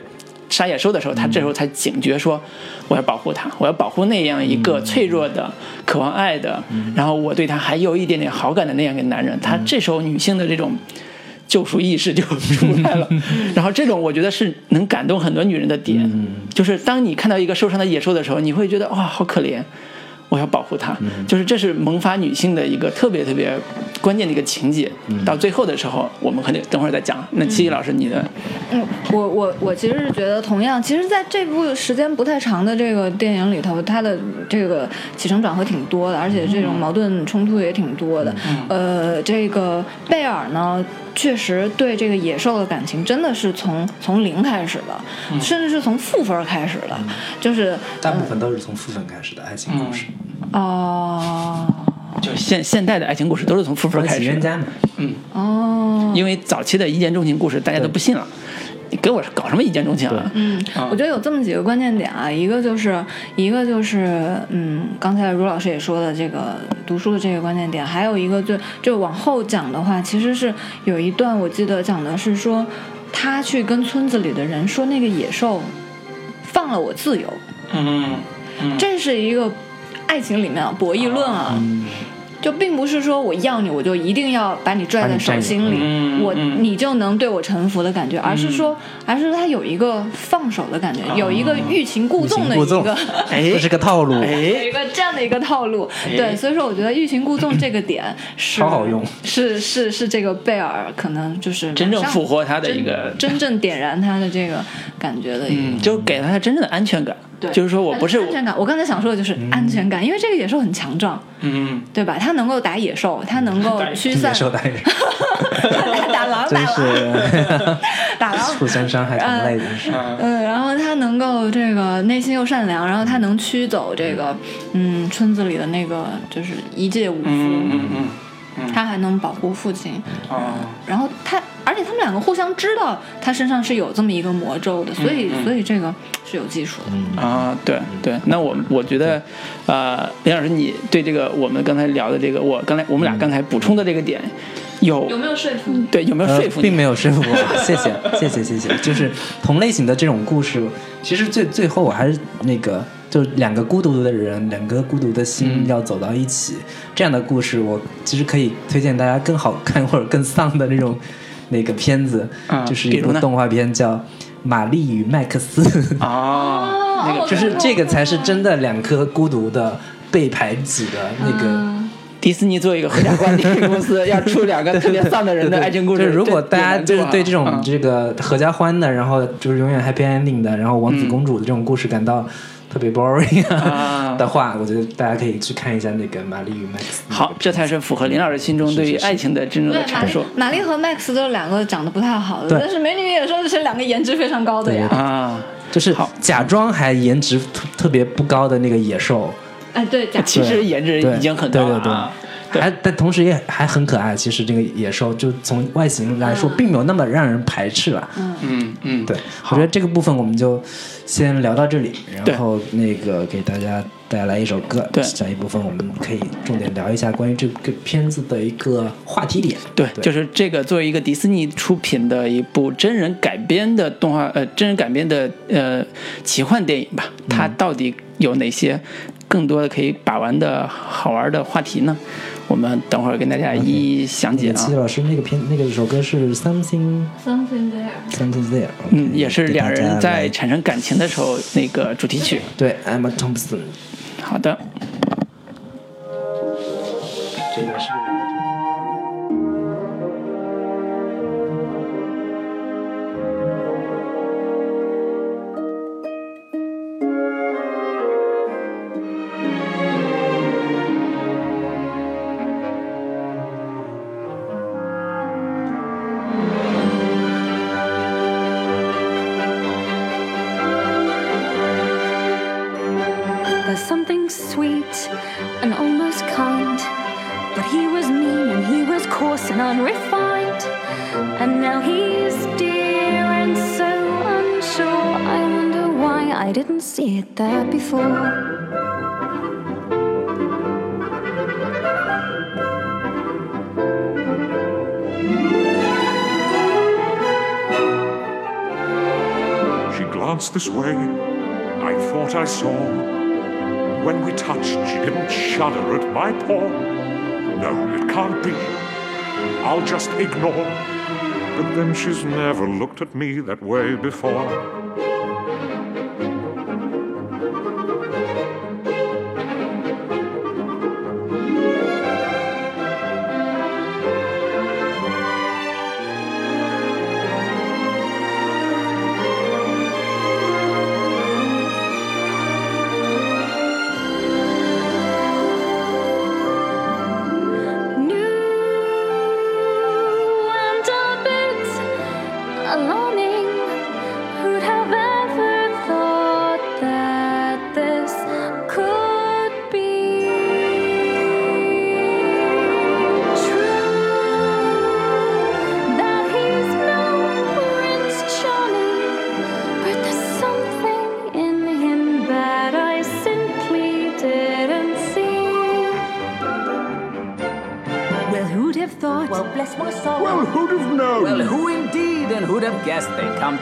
杀野兽的时候，他这时候才警觉说，我要保护他，我要保护那样一个脆弱的、渴望爱的，然后我对他还有一点点好感的那样一个男人。他这时候女性的这种救赎意识就出来了，(laughs) 然后这种我觉得是能感动很多女人的点，就是当你看到一个受伤的野兽的时候，你会觉得哇，好可怜。我要保护她，就是这是萌发女性的一个特别特别关键的一个情节。到最后的时候，我们可能等会儿再讲。那七七老师，你的嗯，我我我其实是觉得，同样，其实在这部时间不太长的这个电影里头，它的这个起承转合挺多的，而且这种矛盾冲突也挺多的。呃，这个贝尔呢，确实对这个野兽的感情真的是从从零开始的，甚至是从负分开始的，就是大部分都是从负分开始的爱情故事，哦。就现现代的爱情故事都是从负分开始的，喜冤家嘛，哦，因为早期的一见钟情故事大家都不信了，你给我搞什么一见钟情啊？嗯，啊。我觉得有这么几个关键点啊，一个就是一个就是嗯，刚才卢老师也说的这个读书的这个关键点，还有一个就就往后讲的话，其实是有一段我记得讲的是说，他去跟村子里的人说那个野兽放了我自由，嗯这是一个爱情里面啊博弈论啊。就并不是说我要你，我就一定要把你拽在手心里，我你就能对我臣服的感觉，而是说，而是他有一个放手的感觉，有一个欲擒故纵的一个，(laughs) 哎。这是个套路，有哎一个这样的一个套路。对，所以说我觉得欲擒故纵这个点是超好用。是是是这个贝尔可能就是真正复活他的一个真真正点燃他的这个感觉的一个。嗯，就给了他真正的安全感。对，就是说我不是安全感。我刚才想说的就是安全感，因为这个野兽很强壮，嗯，对吧？它能够打野兽，它能够驱散。野兽。(laughs) 打狼，打狼，(laughs) 打狼。(laughs) 互相伤害同类的是。嗯，然后他能够这个内心又善良，然后他能驱走这个嗯村子里的那个就是一介武夫，嗯嗯嗯，他还能保护父亲，嗯，然后他而且他们两个互相知道他身上是有这么一个魔咒的，所以、嗯嗯。所以这个是有技术的。啊，对对，那我我觉得，呃，林老师，你对这个我们刚才聊的这个，我刚才我们俩刚才补充的这个点，有有没有说服你？对有没有呃说服你？并没有说服我，(laughs) 谢谢，谢谢，谢谢。就是同类型的这种故事，其实最最后我还是那个，就两个孤独的人，两颗孤独的心嗯要走到一起，这样的故事，我其实可以推荐大家更好看或者更丧的那种那个片子，啊就是一部动画片叫《玛丽与麦克斯》。(laughs) 哦，那个就是这个才是真的两颗孤独的被排挤的那个。嗯迪士尼作为一个合家欢电影公司，要出两个特别丧的人的爱情故事，就是如果大家就是对这种嗯。这个合家欢的，然后就是永远 happy ending 的，然后王子公主的这种故事感到特别 boring 啊的话，我觉得大家可以去看一下那个《玛丽与麦克斯》。好，这才是符合林老师心中对于爱情的真正的阐述。玛丽和 Max 都是两个长得不太好的，但是美女与野兽是两个颜值非常高的呀。啊。就是好。假装还颜值特特别不高的那个野兽，哎，对，假其实颜值已经很高了对对对啊。还但同时也还很可爱。其实这个野兽就从外形来说，并没有那么让人排斥了。嗯嗯嗯，对，我觉得这个部分我们就先聊到这里，然后那个给大家带来一首歌。对下一部分我们可以重点聊一下关于这个片子的一个话题点。对，就是这个作为一个迪士尼出品的一部真人改编的动画，呃，真人改编的呃奇幻电影吧，它到底有哪些更多的可以把玩的好玩的话题呢？我们等会儿跟大家一一详解啊那个七。老师那个片那个首歌是 Something something there。Something There，嗯，也是两人在产生感情的时候那个主题曲。对 Emma Thompson 好的，这个是。This way. I thought I saw. When we touched, she didn't shudder at my paw. No, it can't be. I'll just ignore. But then she's never looked at me that way before.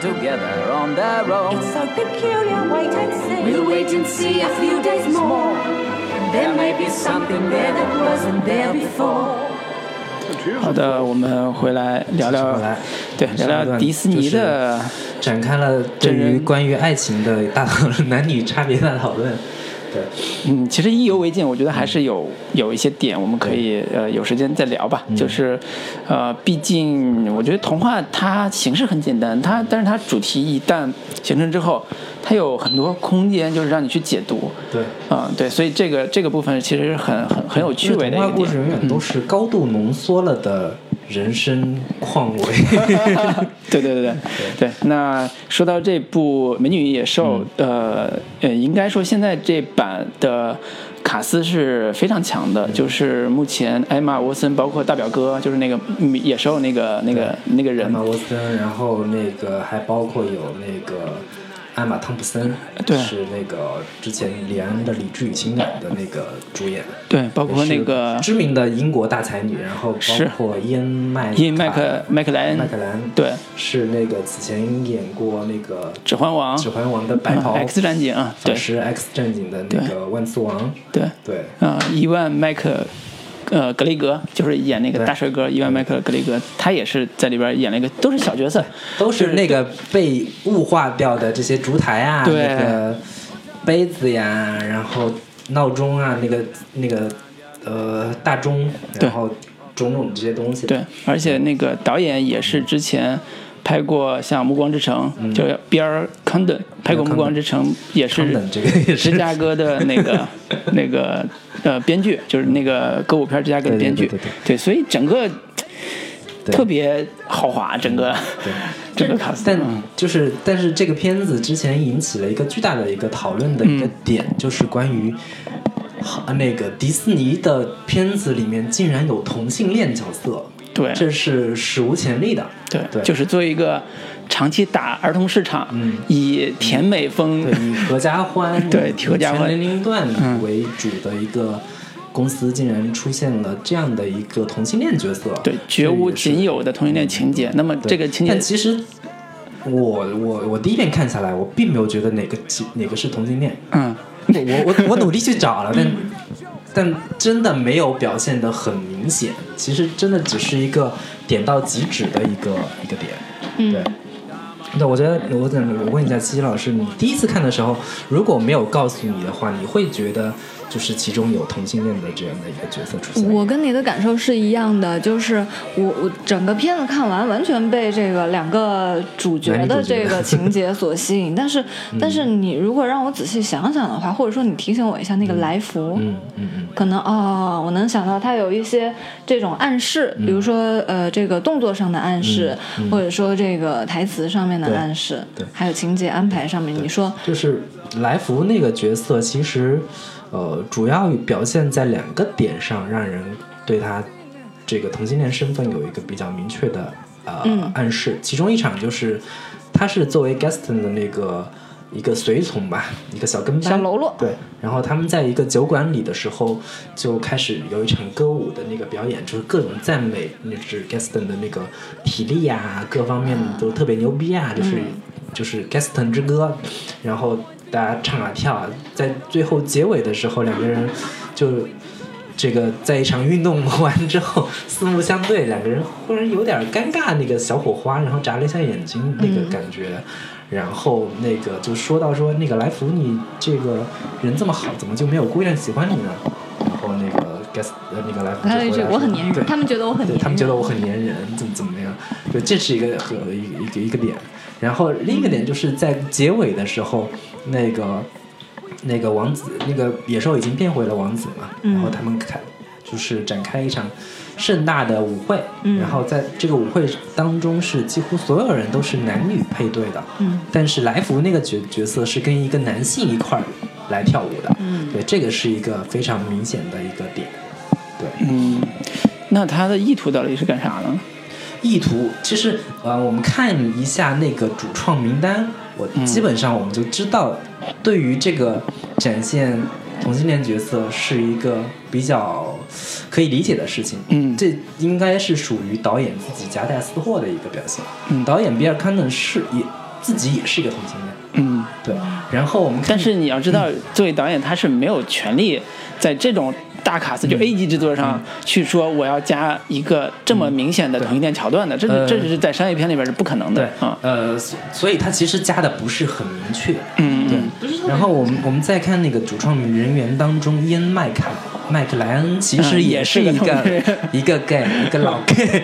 Together on their own? It's so peculiar, wait and see. We'll wait and see a few days more. There may be something there that wasn't there before. 好的，我们回来聊聊，对，聊聊迪士尼的，展开了对于关于爱情的大讨论，男女差别大讨论。对，嗯，其实意犹未尽，我觉得还是有有一些点我们可以呃有时间再聊吧。就是呃，毕竟我觉得童话它形式很简单，它但是它主题一旦形成之后，它有很多空间，就是让你去解读。对，啊、对，所以这个这个部分其实很很很有趣味的一个童话故事永。远都是高度浓缩了的人生况味。(laughs) (laughs) 对对对对对。那说到这部《美女与野兽》，呃呃，应该说现在这版的卡斯是非常强的，就是目前艾玛沃森，包括大表哥，就是那个嗯野兽那个那个那个人。艾玛，沃森，然后那个还包括有那个艾玛汤普森，对。是那个之前李安的《理智与情感》的那个主演，对，包括那个知名的英国大才女，然后包括伊恩麦伊麦克麦克莱恩麦克莱恩，对，是那个此前演过那个《指环王》《指环王》的白袍嗯 (laughs) X 战警啊，对。是 X 战警的那个万磁王，对，对，啊、伊万麦克。呃，格雷格就是演那个大帅哥伊万麦克格雷格，他也是在里边演了一个，都是小角色，都是那个被物化掉的这些烛台啊，对那个杯子呀，然后闹钟啊，那个那个呃大钟，对。然后种种这些东西。对，而且那个导演也是之前拍过像《暮光之城》，就是比尔康顿拍过《暮光之城》，也是芝加哥的那个 (laughs) 那个呃编剧，就是那个歌舞片芝加哥的编剧。对对对。对，所以整个特别豪华，整个 (laughs) 整个卡斯，但嗯。就是，但是这个片子之前引起了一个巨大的一个讨论的一个嗯。点，就是关于啊那个迪士尼的片子里面竟然有同性恋角色，对。这是史无前例的。对，对。就是作为一个长期打儿童市场，嗯。以甜美风对，以合家欢、(laughs) 对以合家欢。全年龄段嗯。为主的一个公司，竟然出现了这样的一个同性恋角色，对绝无仅有的同性恋情节。那么这个情节但其实我我我第一遍看下来，我并没有觉得哪个其哪个是同性恋，嗯，我我我我努力去找了，但 (laughs) 但真的没有表现得很明显。其实真的只是一个点到即止的一个一个点，嗯对。那我觉得，我等我问一下七七老师，你第一次看的时候，如果没有告诉你的话，你会觉得就是其中有同性恋的这样的一个角色出现？我跟你的感受是一样的，就是我我整个片子看完，完全被这个两个主角的这个情节所吸引。但是，但是你如果让我仔细想想的话，或者说你提醒我一下那个来福，嗯嗯嗯，可能哦，我能想到他有一些这种暗示，比如说呃，这个动作上的暗示，或者说这个台词上面的暗示，对。还有情节安排上面，你说就是来福那个角色，其实呃，主要表现在两个点上，让人对他这个同性恋身份有一个比较明确的呃、嗯暗示。其中一场就是他是作为 Gaston 的那个一个随从吧，一个小跟班，小喽啰对，然后他们在一个酒馆里的时候，就开始有一场歌舞的那个表演，就是各种赞美，那是 Gaston 的那个体力呀、各方面都特别牛逼啊，就是、就是 Gaston 之歌，然后大家唱啊跳啊，在最后结尾的时候，两个人就。这个在一场运动完之后，四目相对，两个人忽然有点尴尬，那个小火花，然后眨了一下眼睛，那个感觉，然后那个就说到说那个来福，你这个人这么好，怎么就没有姑娘喜欢你呢？然后那个 guess 呃那个来福就还有一句回答我很粘人他们觉得我很对粘人他们觉得我很粘人，怎么怎么样？就，这是一个和一个一个一个点。然后另一个点就是在结尾的时候，那个那个王子，那个野兽已经变回了王子嘛，嗯然后他们开就是展开一场盛大的舞会，嗯然后在这个舞会当中是几乎所有人都是男女配对的，嗯但是来福那个角角色是跟一个男性一块儿来跳舞的，嗯对，这个是一个非常明显的一个点，对。嗯，那他的意图到底是干啥呢？意图，其实呃，我们看一下那个主创名单，我基本上我们就知道，对于这个展现同性恋角色是一个比较可以理解的事情。嗯这应该是属于导演自己夹带私货的一个表现。嗯导演比尔·康顿是也自己也是一个同性恋，嗯，对。然后我们但是你要知道，作为导演，他是没有权利在这种大卡司就 A 级制作上去说我要加一个这么明显的同性恋桥段的，这这是在商业片里边是不可能对。的啊。呃，所所以他其实加的不是很明确。嗯嗯。对，然后我们我们再看那个主创人员当中，伊恩麦卡麦克莱恩其实嗯也也是一个、一个 gay 一个老 (laughs) gay。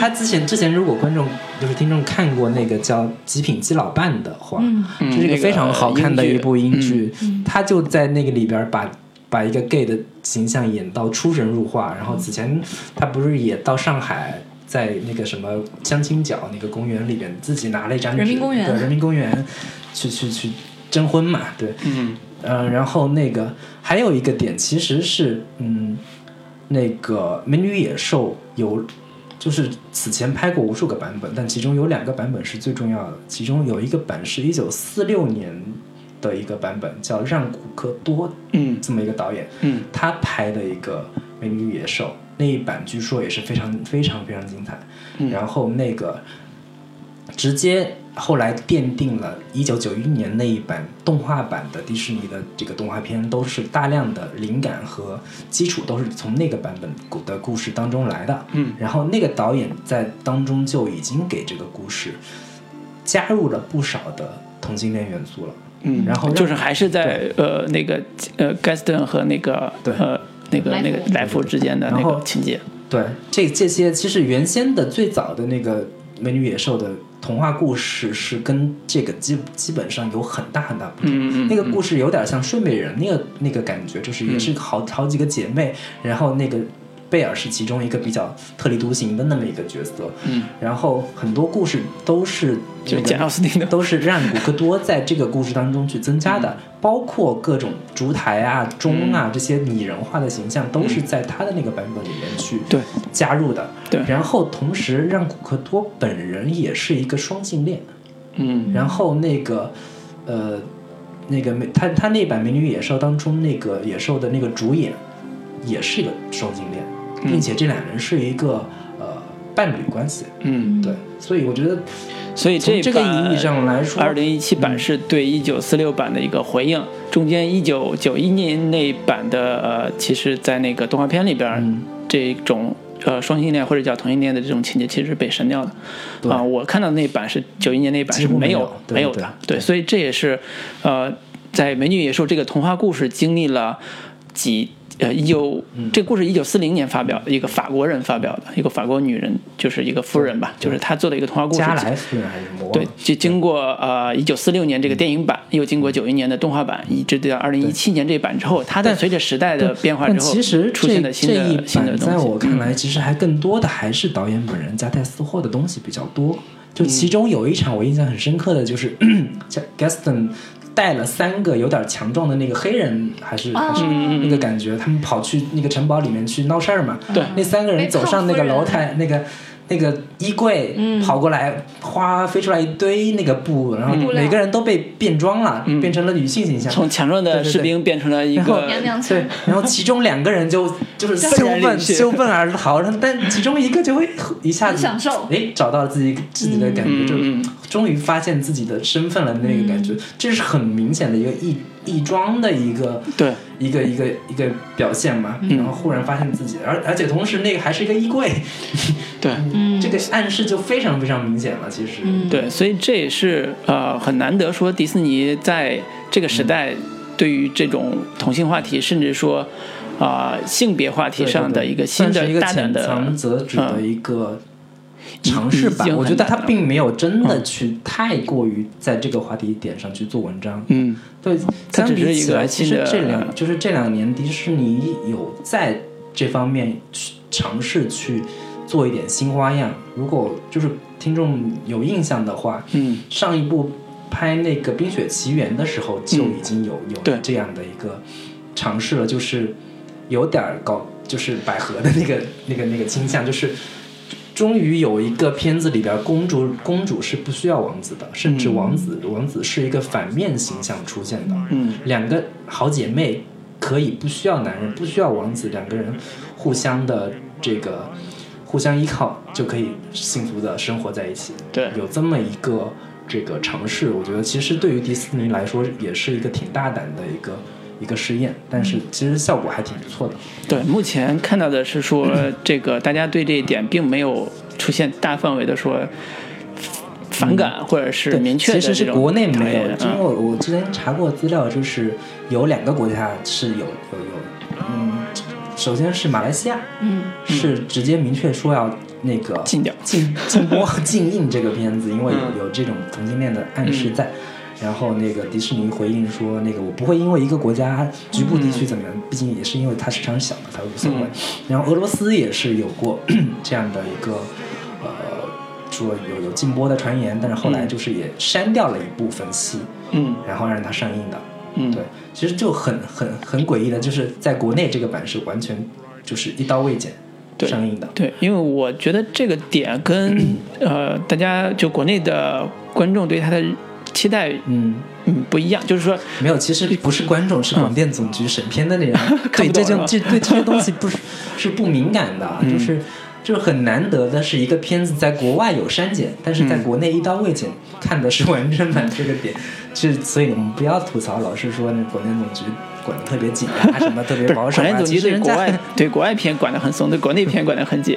他之前之前如果观众就是听众看过那个叫《极品基佬伴》的话，嗯。这是一个非常好看的一部英剧，嗯。他就在那个里边把。把一个 gay 的形象演到出神入化，然后此前他不是也到上海，在那个什么相亲角那个公园里边，自己拿了一张纸人民公园对人民公园去去去征婚嘛，对，嗯呃，然后那个还有一个点，其实是嗯，那个《美女野兽》有，就是此前拍过无数个版本，但其中有两个版本是最重要的。其中有一个版是一九四六年的一个版本，叫让古克多嗯这么一个导演，嗯他拍的一个《美女与野兽》那一版，据说也是非常非常非常精彩。嗯然后那个直接后来奠定了1991年那一版动画版的迪士尼的这个动画片，都是大量的灵感和基础都是从那个版本的故事当中来的。嗯然后那个导演在当中就已经给这个故事加入了不少的同性恋元素了。嗯，然后就是还是在呃那个呃 Gaston 和那个对呃那个那个莱夫之间的那个情节。对，这这些其实原先的最早的那个《美女野兽》的童话故事是跟这个基基本上有很大很大不同。嗯嗯，那个故事有点像睡美人那个那个感觉，就是也是好好几个姐妹，然后那个贝尔是其中一个比较特立独行的那么一个角色，嗯，然后很多故事都是就是那个简奥斯汀的。都是让古克多在这个故事当中去增加嗯。的，包括各种烛台啊、钟啊、这些拟人化的形象，都是在他的那个版本里面去对。加入的。对。然后同时让古克多本人也是一个双性恋，嗯。然后那个呃那个美他他那版《美女与野兽》当中那个野兽的那个主演也是一个双性恋，并且这两人是一个呃伴侣关系。嗯，对，所以我觉得所以这从这个意义上来说，二零一七版是对一九四六版的一个回应，中间一九九一年那一版的呃，其实，在那个动画片里边，嗯这种呃双性恋或者叫同性恋的这种情节其实是被删掉的。对啊、我看到那版是九一年那一版是没有没有没有的，对，所以这也是呃，在《美女与野兽》这个童话故事经历了几。呃，一九、嗯这故事一九四零年发表的，一个法国人发表的，一个法国女人，就是一个夫人吧，就是她做的一个童话故事。加莱夫人还是什么？对，就经过呃一九四六年这个电影版，又经过九一年的动画版，一直到二零一七年这版之后，它在随着时代的变化之后，其实这出现了新的新的东西。在我看来，其实还更多的还是导演本人夹带私货的东西比较多。就其中有一场我印象很深刻的就是，(clears throat) 叫 Gaston 带了三个有点强壮的那个黑人，还是还是那个感觉，他们跑去那个城堡里面去闹事儿嘛。对。那三个人走上那个楼台，那个。那个衣柜跑过来，哗飞出来一堆那个布，然后每个人都被变装了，变成了女性形象。从强壮的士兵变成了一然后个 (laughs) 娘娘腔。对，然后其中两个人就就是愤羞愤羞愤而逃，然后但其中一个就会一下子很享受。哎，找到了自己自己的感觉，就终于发现自己的身份了那个感觉，这是很明显的一个异异装的一个对。一个一个一个表现嘛，然后忽然发现自己，而而且同时那个还是一个衣柜，对。(laughs) 嗯这个暗示就非常非常明显了，其实，对，所以这也是呃很难得说迪士尼在这个时代对于这种同性话题，甚至说啊、性别话题上的一个新的算是一个潜大胆的藏则止的嗯一个尝试吧。我觉得他并没有真的嗯去太过于在这个话题点上去做文章。嗯。对，相比起来，其实这两就是这两年迪士尼有在这方面去尝试去做一点新花样。如果就是听众有印象的话，嗯。上一部拍那个《冰雪奇缘》的时候就已经有、对。有这样的一个尝试了，就是有点儿搞就是百合的那个那个那个倾向，就是终于有一个片子里边公主公主是不需要王子的，甚至嗯。王子、王子是一个反面形象出现的，嗯。两个好姐妹可以不需要男人，不需要王子，两个人互相的这个互相依靠就可以幸福的生活在一起。对。有这么一个这个尝试，我觉得其实对于迪士尼来说也是一个挺大胆的一个一个试验，但是其实效果还挺不错的。对，目前看到的是说，这个大家对这一点并没有出现大范围的说反感，或者是对，明确的其实是国内没有，讨厌嗯。因为我我之前查过资料，就是有两个国家是有有有，嗯，首先是马来西亚，嗯，是直接明确说要那个禁掉。禁禁播 (laughs) 禁映这个片子，因为嗯。有有这种同性恋的暗示在。然后那个迪士尼回应说，那个我不会因为一个国家局部地区怎么样，毕竟也是因为它市场小嘛，它无所谓。嗯然后俄罗斯也是有过这样的一个呃，说有有禁播的传言，但是后来嗯就是也删掉了一部分戏，嗯然后让它上映的。嗯，对，其实就很很很诡异的，就是在国内这个版是完全就是一刀未剪对上映的。对，因为我觉得这个点跟 (clears throat) 呃大家就国内的观众对他的期待嗯，嗯不一样，就是说没有，其实不是观众，是广电总局审片的那人，(laughs) 对这种这对这些东西不是 (laughs) 是不敏感的，嗯。就是就是很难得的是一个片子在国外有删减，但是在嗯国内一刀未剪，看的是完整版这个点，就所以我们不要吐槽，老是说那广电总局管的特别紧啊，什么特别保守啊，广电总局其实人家对国外对国外片管得很松，对国内片管得很紧。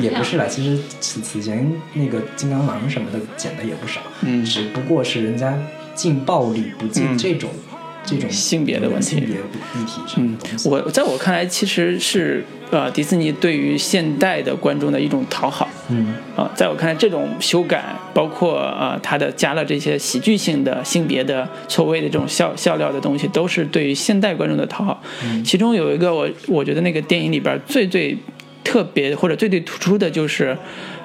也不是啦，其实此此前那个金刚狼什么的剪的也不少，嗯只不过是人家禁暴力不禁嗯这种、这种性别的问题性别议题上。我在我看来，其实是呃迪士尼对于现代的观众的一种讨好。嗯啊、在我看来，这种修改，包括呃它的加了这些喜剧性的性别的错位的这种笑笑料的东西，都是对于现代观众的讨好。其中有一个我我觉得那个电影里边最最特别或者最最突出的就是，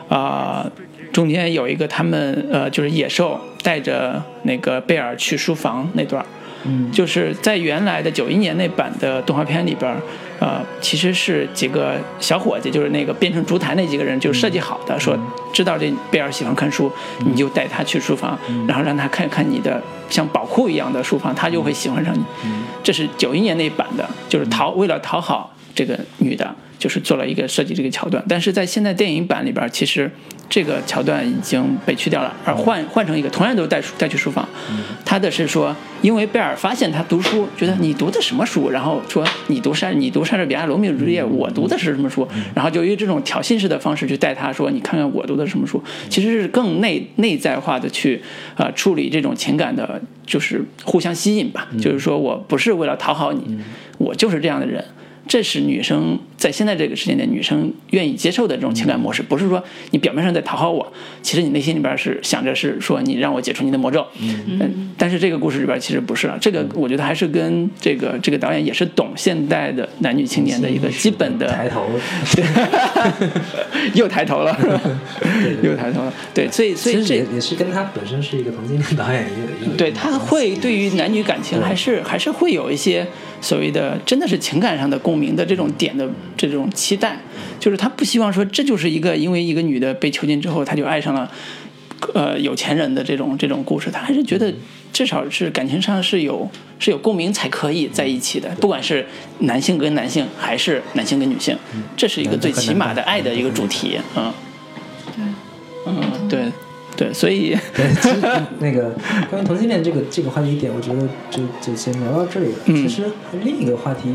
啊、中间有一个他们呃就是野兽带着那个贝尔去书房那段儿。嗯。就是在原来的九一年那版的动画片里边儿，呃，其实是几个小伙计，就是那个变成烛台那几个人，就设计好的，说知道这贝尔喜欢看书，你就带他去书房，然后让他看看你的像宝库一样的书房，他就会喜欢上你。这是九一年那版的，就是讨为了讨好这个女的，就是做了一个设计这个桥段，但是在现在电影版里边，其实这个桥段已经被去掉了，而换换成一个同样都是带书带去书房，他的是说，因为贝尔发现他读书，觉得你读的什么书，然后说你读莎你读莎士比亚《罗密欧与朱丽叶》，我读的是什么书，然后就用这种挑衅式的方式去带他说，你看看我读的什么书，其实是更内内在化的去呃处理这种情感的，就是互相吸引吧，就是说我不是为了讨好你，我就是这样的人。这是女生在现在这个时间点，女生愿意接受的这种情感模式，不是说你表面上在讨好我，其实你内心里边是想着是说你让我解除你的魔咒。嗯，但是这个故事里边其实不是了，这个我觉得还是跟这个这个导演也是懂现代的男女青年的一个基本的抬头，(laughs) 又抬头了，是吧？又抬头了，对，所以所以这也也是跟他本身是一个同性恋导演对他会对于男女感情还是还是会有一些所谓的真的是情感上的共鸣的这种点的这种期待，就是他不希望说这就是一个因为一个女的被囚禁之后，他就爱上了呃有钱人的这种这种故事，他还是觉得至少是感情上是有是有共鸣才可以在一起的，不管是男性跟男性还是男性跟女性，这是一个最起码的爱的一个主题，嗯，嗯，对对，所以。(laughs) 对，其实那个关于同性恋这个这个话题点，我觉得就就先聊到这里了。嗯其实另一个话题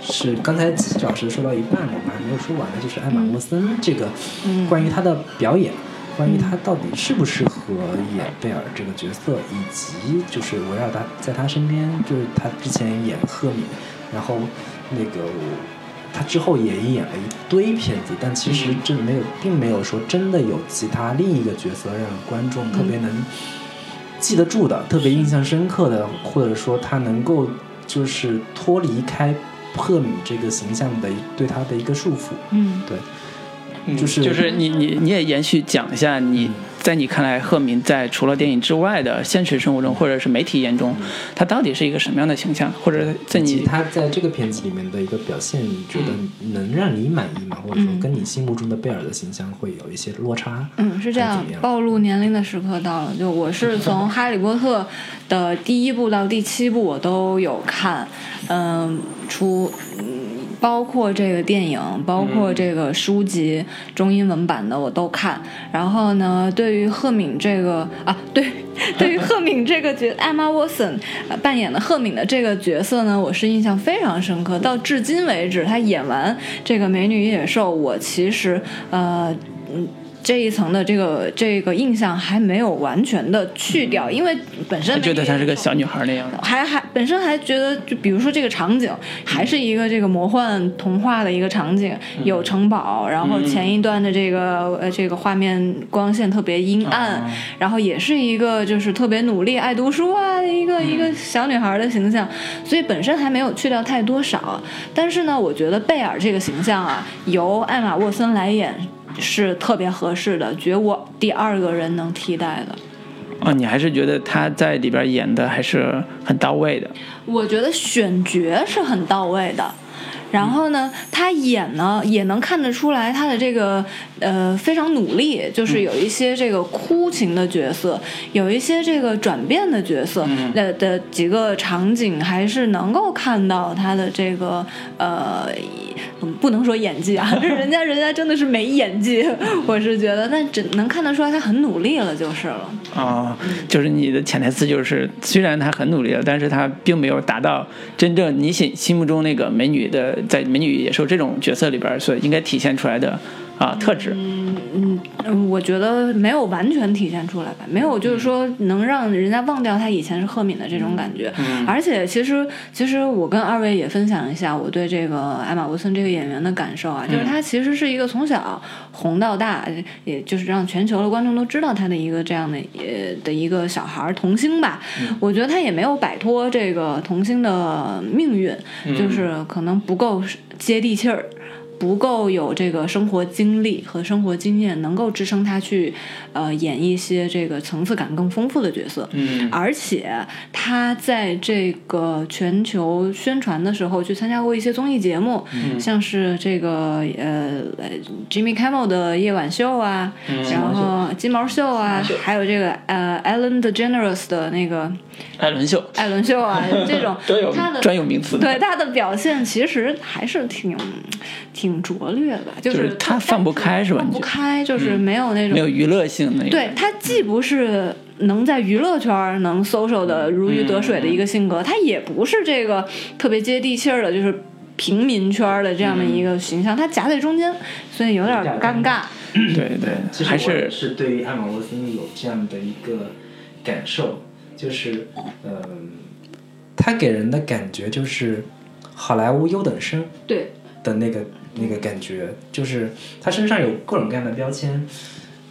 是刚才齐老师说到一半了，我们还没有说完的，就是艾玛沃森这个关于他的表演。关于他到底适不适合演贝尔这个角色，以及就是围绕他在他身边，就是他之前演赫敏，然后那个他之后也演了一堆片子，但其实这没有，并没有说真的有其他另一个角色让观众特别能记得住的、特别印象深刻的，或者说他能够就是脱离开赫敏这个形象的对他的一个束缚。嗯对，嗯就是就是你你你也延续讲一下你在你看来，赫敏在除了电影之外的现实生活中，或者是媒体眼中，她到底是一个什么样的形象？或者在你他在这个片子里面的一个表现，你觉得能让你满意吗？或者说跟你心目中的贝尔的形象会有一些落差？嗯，是这样暴露年龄的时刻到了。就我是从《哈利波特》的第一部到第七部我都有看，嗯，除嗯包括这个电影，包括这个书籍中英文版的我都看。然后呢，对于赫敏这个啊，对，(laughs) 对于赫敏这个角，，(laughs) Emma Watson 扮演的赫敏的这个角色呢，我是印象非常深刻。到至今为止，她演完这个《美女与野兽》，我其实呃嗯。这一层的这个这个印象还没有完全的去掉，因为本身还觉得她是个小女孩那样的？还还本身还觉得，就比如说这个场景，还是一个这个魔幻童话的一个场景，有城堡，然后前一段的这个呃这个画面光线特别阴暗，然后也是一个就是特别努力爱读书啊的一个一个小女孩的形象，所以本身还没有去掉太多少。但是呢，我觉得贝尔这个形象啊，由艾玛沃森来演。是特别合适的，绝无第二个人能替代的。哦，你还是觉得他在里边演的还是很到位的？我觉得选角是很到位的。然后呢，他演呢也能看得出来他的这个呃非常努力，就是有一些这个哭情的角色，有一些这个转变的角色的的几个场景，还是能够看到他的这个呃，嗯不能说演技啊，(laughs) 人家人家真的是没演技，(laughs) 我是觉得，但只能看得出来他很努力了就是了。啊、就是你的潜台词就是，虽然他很努力了，但是他并没有达到真正你心心目中那个美女的，在《美女野兽》这种角色里边所应该体现出来的啊特质。嗯嗯，我觉得没有完全体现出来吧，没有就是说能让人家忘掉他以前是赫敏的这种感觉。而且其实其实我跟二位也分享一下我对这个艾玛沃森这个演员的感受啊，就是他其实是一个从小红到大，也就是让全球的观众都知道他的一个这样的呃的一个小孩童星吧。我觉得他也没有摆脱这个童星的命运，就是可能不够接地气儿。不够有这个生活经历和生活经验，能够支撑他去呃演一些这个层次感更丰富的角色。嗯。而且他在这个全球宣传的时候，去参加过一些综艺节目，像是这个呃呃 Jimmy Kimmel 的夜晚秀啊，然后金毛秀啊，还有这个呃 Ellen DeGeneres 的那个艾伦秀。艾伦秀啊，这种 (laughs) 都有他的专有名词。对他的表现其实还是挺挺拙劣吧，就就是他放不开是吧放不开，就是没有那种没有娱乐性那个。对他既不是能在娱乐圈能 social 的如鱼得水的一个性格，他也不是这个特别接地气儿的，就是平民圈的这样的一个形象，他夹在中间，所以有点尴尬。对对其实还我是是对于艾玛沃森有这样的一个感受，就是，嗯、他给人的感觉就是好莱坞优等生对，的那个那个感觉，就是他身上有各种各样的标签，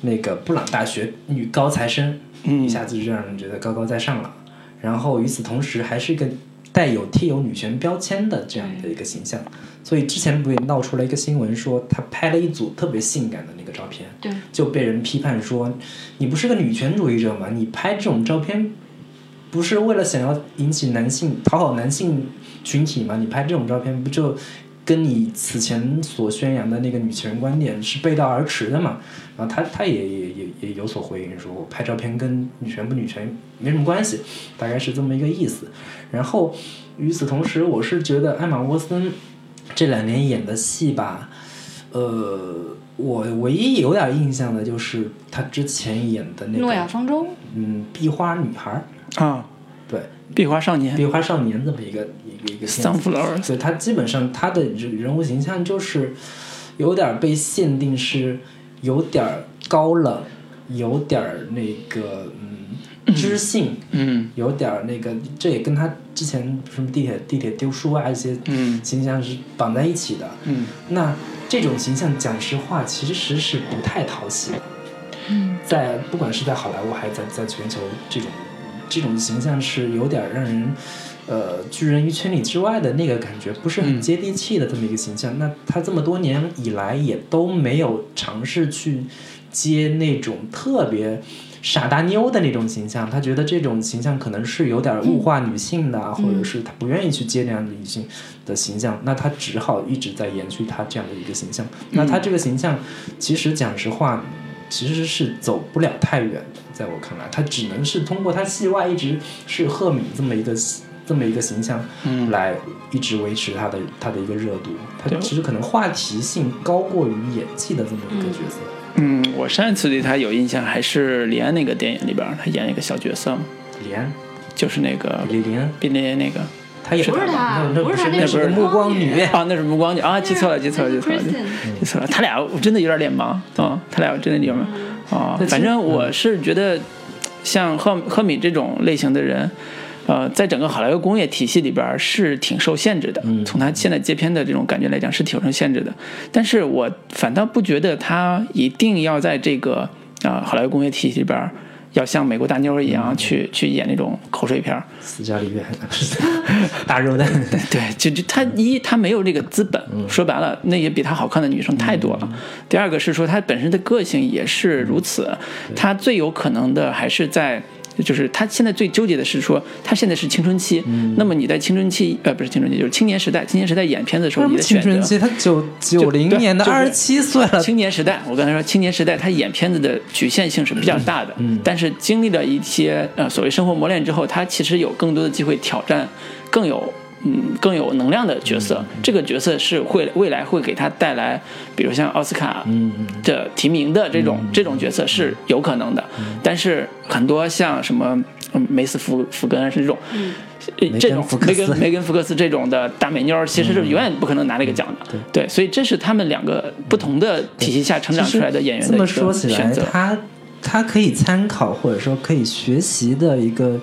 那个布朗大学女高材生，嗯一下子就让人觉得高高在上了。然后与此同时，还是一个带有贴有女权标签的这样的一个形象。所以之前不也闹出了一个新闻，说他拍了一组特别性感的那个照片，对，就被人批判说，你不是个女权主义者吗？你拍这种照片，不是为了想要引起男性讨好男性群体吗？你拍这种照片不就跟你此前所宣扬的那个女权观点是背道而驰的嘛？然后他他也也也也有所回应，说我拍照片跟女权不女权没什么关系，大概是这么一个意思。然后与此同时，我是觉得艾玛沃森这两年演的戏吧，呃，我唯一有点印象的就是他之前演的那个诺亚，方舟，嗯，壁花女孩，啊，对，壁花少年。壁花少年这么一个一个一个片子 Sunflower 所以他基本上他的人人物形象就是有点被限定是有点儿高冷，有点儿那个嗯知性，嗯有点儿那个，这也跟他之前什么地铁地铁丢书啊一些嗯形象是绑在一起的。嗯那这种形象，讲实话，其实是不太讨喜的。嗯，在不管是在好莱坞还是在在全球，这种这种形象是有点让人呃拒人于千里之外的那个感觉，不是很嗯接地气的这么一个形象。那他这么多年以来也都没有尝试去接那种特别傻大妞的那种形象，他觉得这种形象可能是有点物化女性的啊，或者是他不愿意去接那样的女性的形象，那他只好一直在延续他这样的一个形象。那他这个形象，其实讲实话，其实是走不了太远的，在我看来，他只能是通过他戏外一直是赫敏这么一个。这么一个形象，嗯。来一直维持他的他的一个热度，他对。其实可能话题性高过于演技的这么一个角色。嗯，我上一次对他有印象还是李安那个电影里边，他演一个小角色，李安、就是那个李林，李林那个。他也不是他那那是不是他那不是是暮光女，啊，那是暮光女。啊，记错了，记错了，记错了，记错了，他俩我真的有点脸盲啊，他俩真的有点盲啊反正我是觉得，像赫赫敏这种类型的人。呃，在整个好莱坞工业体系里边是挺受限制的，从他现在接片的这种感觉来讲是挺受限制的。但是我反倒不觉得他一定要在这个啊、好莱坞工业体系里边要像美国大妞儿一样去去演那种口水片儿。斯嘉丽约翰大肉蛋，对，就就他一他没有这个资本，说白了，那也比他好看的女生太多了。第二个是说他本身的个性也是如此，他最有可能的还是在。就是他现在最纠结的是说，他现在是青春期，那么你在青春期，呃，不是青春期，就是青年时代，青年时代演片子的时候，你的选择青春期？他九九零年的二十七岁了，青年时代，我刚才说青年时代，他演片子的局限性是比较大的。嗯，但是经历了一些呃所谓生活磨练之后，他其实有更多的机会挑战更有嗯更有能量的角色。这个角色是会未来会给他带来，比如像奥斯卡的提名的这种、这种角色是有可能的。但是很多像什么嗯梅斯福福根是这种。嗯这种福梅根梅根福克斯这种的大美妞儿，其实是永远不可能拿那个奖的。对，所以这是他们两个不同的体系下成长出来的演员的这么一个说起来选择，。他他可以参考或者说可以学习的一个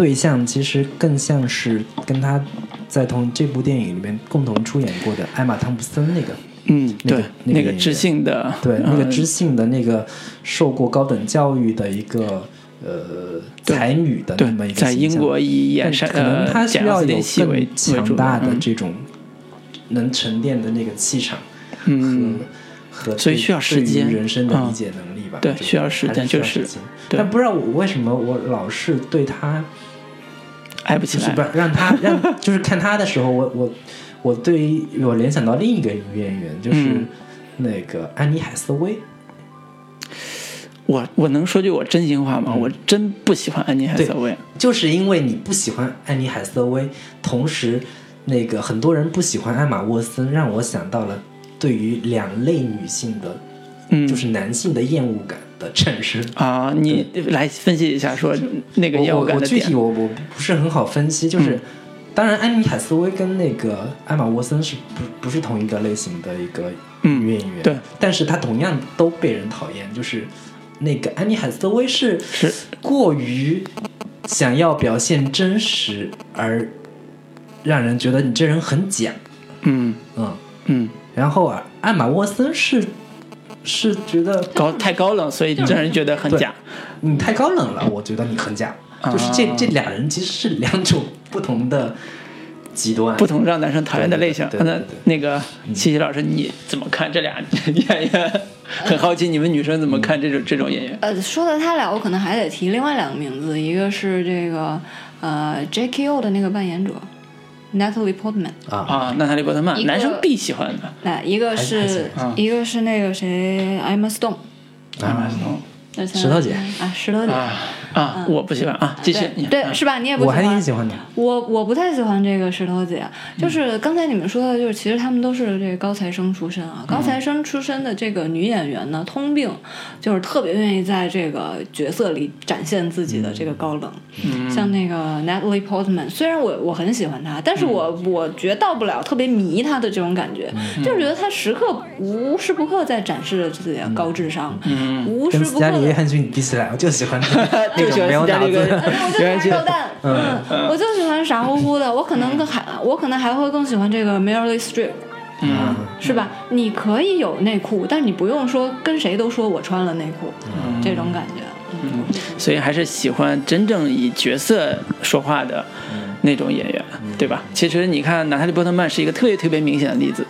对象，其实更像是跟他在同这部电影里面共同出演过的艾玛汤普森那个。嗯，那个对，那个那个知性的，对，那个嗯。知性的那个受过高等教育的一个呃才女的那么一个，在英国以演山可能呃她需要有更强大的这种能沉淀的那个气场和嗯。和所以对需要时间人生的理嗯解能力吧。对需要时还间就是但不知道我为什么我老是对她爱不起来就是不。让他让 (laughs) 就是看他的时候，我我我对于我联想到另一个女演员，就是嗯那个安妮海瑟薇。我我能说句我真心话嗯吗？我真不喜欢安妮海瑟薇。就是因为你不喜欢安妮海瑟薇，同时那个很多人不喜欢艾玛沃森，让我想到了对于两类女性的，嗯，就是男性的厌恶感的产生。啊，你来分析一下，说那个厌恶我我我感的点。具体我我不是很好分析，就是、嗯。当然安妮海瑟薇跟那个艾玛沃森是不不是同一个类型的一个嗯女演员，对，但是她同样都被人讨厌，就是那个安妮海瑟薇是是。过于想要表现真实，而让人觉得你这人很假，嗯。嗯，嗯，然后啊，艾玛沃森是是觉得高太高冷，所以让人觉得很假。你太高冷了，我觉得你很假，就是这啊这俩人其实是两种不同的极端，不同让男生讨厌的类型。那那个七七老师，你怎么看这俩 (laughs) 演员？很好奇你们女生怎么看这种这种演员？呃，说到他俩，我可能还得提另外两个名字，一个是这个呃 J.K.O 的那个扮演者 Natalie Portman，啊，啊，娜塔莉波特曼，男生必喜欢的。那一个是一个是那个谁 Emma Stone，啊石头姐。啊，石头姐。啊啊，我不喜欢啊，继续对。对，啊是吧？你也不喜欢。我还欢挺喜欢的，我我不太喜欢这个石头姐，就是嗯。刚才你们说的，就是其实他们都是这个高材生出身啊。高材生出身的这个女演员呢，通病就是特别愿意在这个角色里展现自己的这个高冷。嗯。像那个 Natalie Portman，虽然我我很喜欢她，但是我、嗯。我觉到不了特别迷她的这种感觉，就是觉得她时刻无时不刻在展示着自己的高智商，嗯。无时跟斯嘉丽·约不刻地翰逊比起来，我就喜欢 (laughs) 那就喜欢种没有斯嘉丽跟脑子。(laughs) 我就喜欢肉蛋，嗯，我就喜欢傻乎乎的，我可能更还，我可能还会更喜欢这个 Meryl Streep，嗯。是吧？你可以有内裤，但你不用说跟谁都说我穿了内裤，嗯。这种感觉。嗯，所以还是喜欢真正以角色说话的那种演员，对吧？其实你看，娜塔莉波特曼是一个特别特别明显的例子，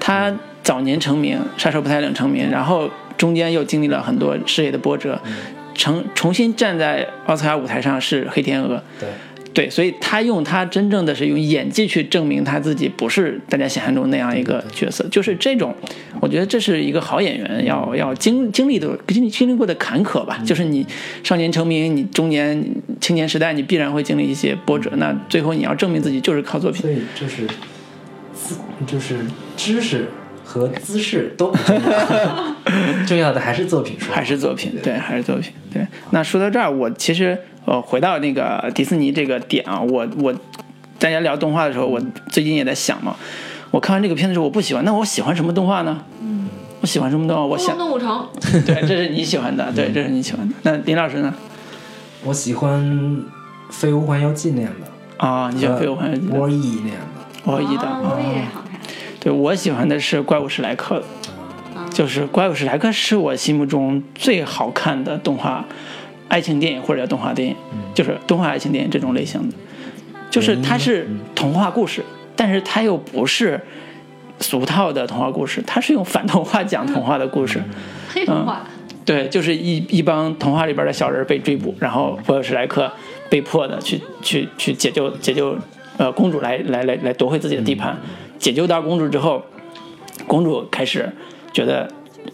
她早年成名，《杀手不太冷》成名，然后中间又经历了很多事业的波折，重重新站在奥斯卡舞台上是黑天鹅。对，对，所以他用他真正的是用演技去证明他自己不是大家想象中那样一个角色，就是这种，我觉得这是一个好演员要要经经历的经历经历过的坎坷吧，就是你少年成名，你中年青年时代，你必然会经历一些波折，那最后你要证明自己就是靠作品。所。以就是就是知识和姿势都不重要，(laughs) 重要的还是作品说，还是作品，对，还是作品，对。那说到这儿，我其实呃，回到那个迪士尼这个点啊，我我大家聊动画的时候，我最近也在想嘛，我看完这个片的时候，我不喜欢，那我喜欢什么动画呢？嗯，我喜欢什么动画？我想，动物城，对，这是你喜欢的，对，这是你喜欢的。那林老师呢？我喜欢《飞屋环游记》那样的，啊，你喜欢《飞屋环游记》的？沃伊那样的。我一的啊，啊我，也好看。对我喜欢的是《怪物史莱克》的，就是《怪物史莱克》是我心目中最好看的动画爱情电影或者叫动画电影，就是动画爱情电影这种类型的，就是它是童话故事，但是它又不是俗套的童话故事，它是用反童话讲童话的故事。黑童话，对，就是一一帮童话里边的小人被追捕，然后波尔史莱克被迫的去去去解救解救呃公主来来来来夺回自己的地盘，解救到公主之后，公主开始觉得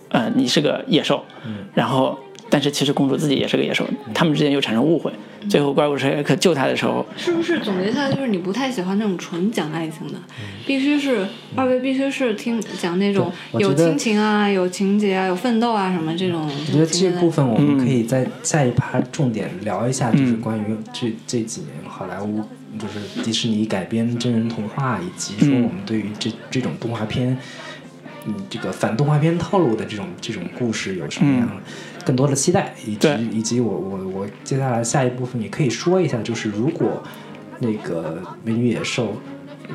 呃你是个野兽，然后但是其实公主自己也是个野兽，他们之间又产生误会，最后怪物史莱克救她的时候，是不是总结下来就是你不太喜欢那种纯讲爱情的，必须是二位必须是听讲那种有亲情啊、有情节啊、有奋斗啊什么这种。我觉得这部分我们可嗯以在下一趴重点聊一下，就是关于这这几年好莱坞，就是迪士尼改编真人童话，以及说嗯。我们对于这这种动画片，嗯，这个反动画片套路的这种这种故事有什么样更多的期待，以及以及我我我接下来下一部分也可以说一下，就是如果那个美女野兽，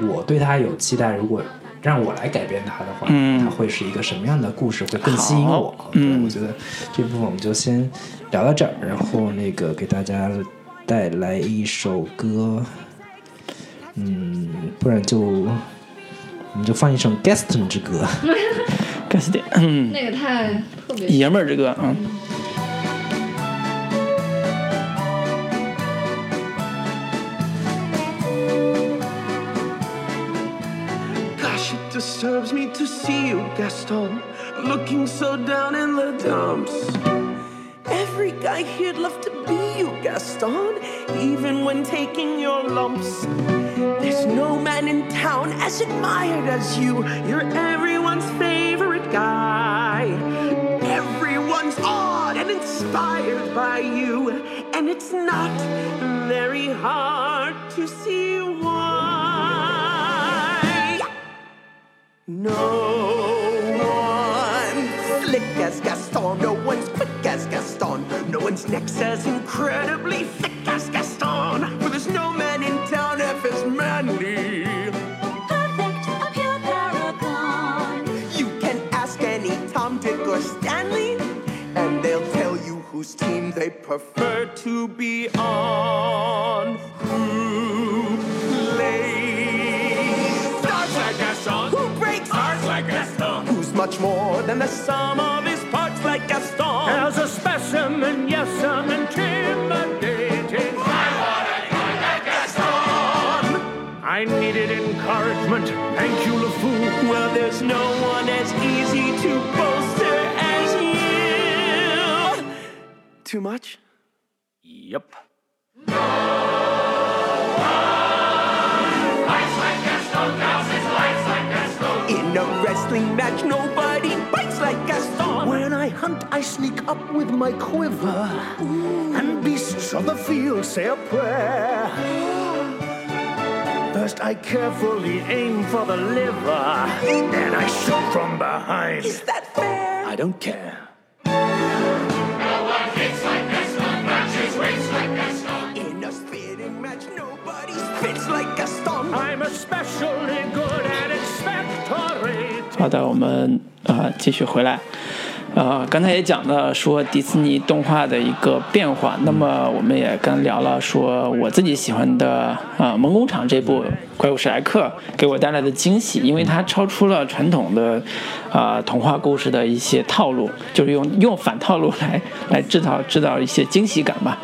我对它有期待，如果让我来改编它的话，嗯。它会是一个什么样的故事，会更吸引我？对，嗯。我觉得这部分我们就先聊到这儿，然后那个给大家带来一首歌，嗯，不然就我们就放一首《(laughs) Gaston 之歌》。该死点，嗯，那个太特别爷们儿之歌，嗯。 Gosh, it disturbs me to see you, Gaston, looking so down in the dumps. Every guy here'd love to be you, Gaston, even when taking your lumps. There's no man in town as admired as you. You're everyone's favorite guy. Everyone's awed and inspired by you, and it's not very hard to see why. No one slick as Gaston, no one's quick as Gaston, no one's neck's as incredibly thick as Gaston. They prefer to be on. Who plays stars like Gaston? Who breaks hearts like Gaston? Who's much more than the sum of his parts like Gaston? As a specimen, yes, I'm intimidating. I wanna like Gaston. I needed encouragement. Thank you, LeFou. Well, there's no one as easy to bolster Too much? Yep. In a wrestling match, nobody bites like Gaston. When I hunt, I sneak up with my quiver. And beasts of the field say a prayer. First, I carefully aim for the liver. Then I shoot from behind. Is that fair? I don't care. 好的，我们啊继续回来，呃，刚才也讲了说迪士尼动画的一个变化，那么我们也刚聊了说我自己喜欢的呃《梦工厂》这部《怪物史莱克》给我带来的惊喜，因为它超出了传统的呃童话故事的一些套路，就是用用反套路来来制造制造一些惊喜感吧。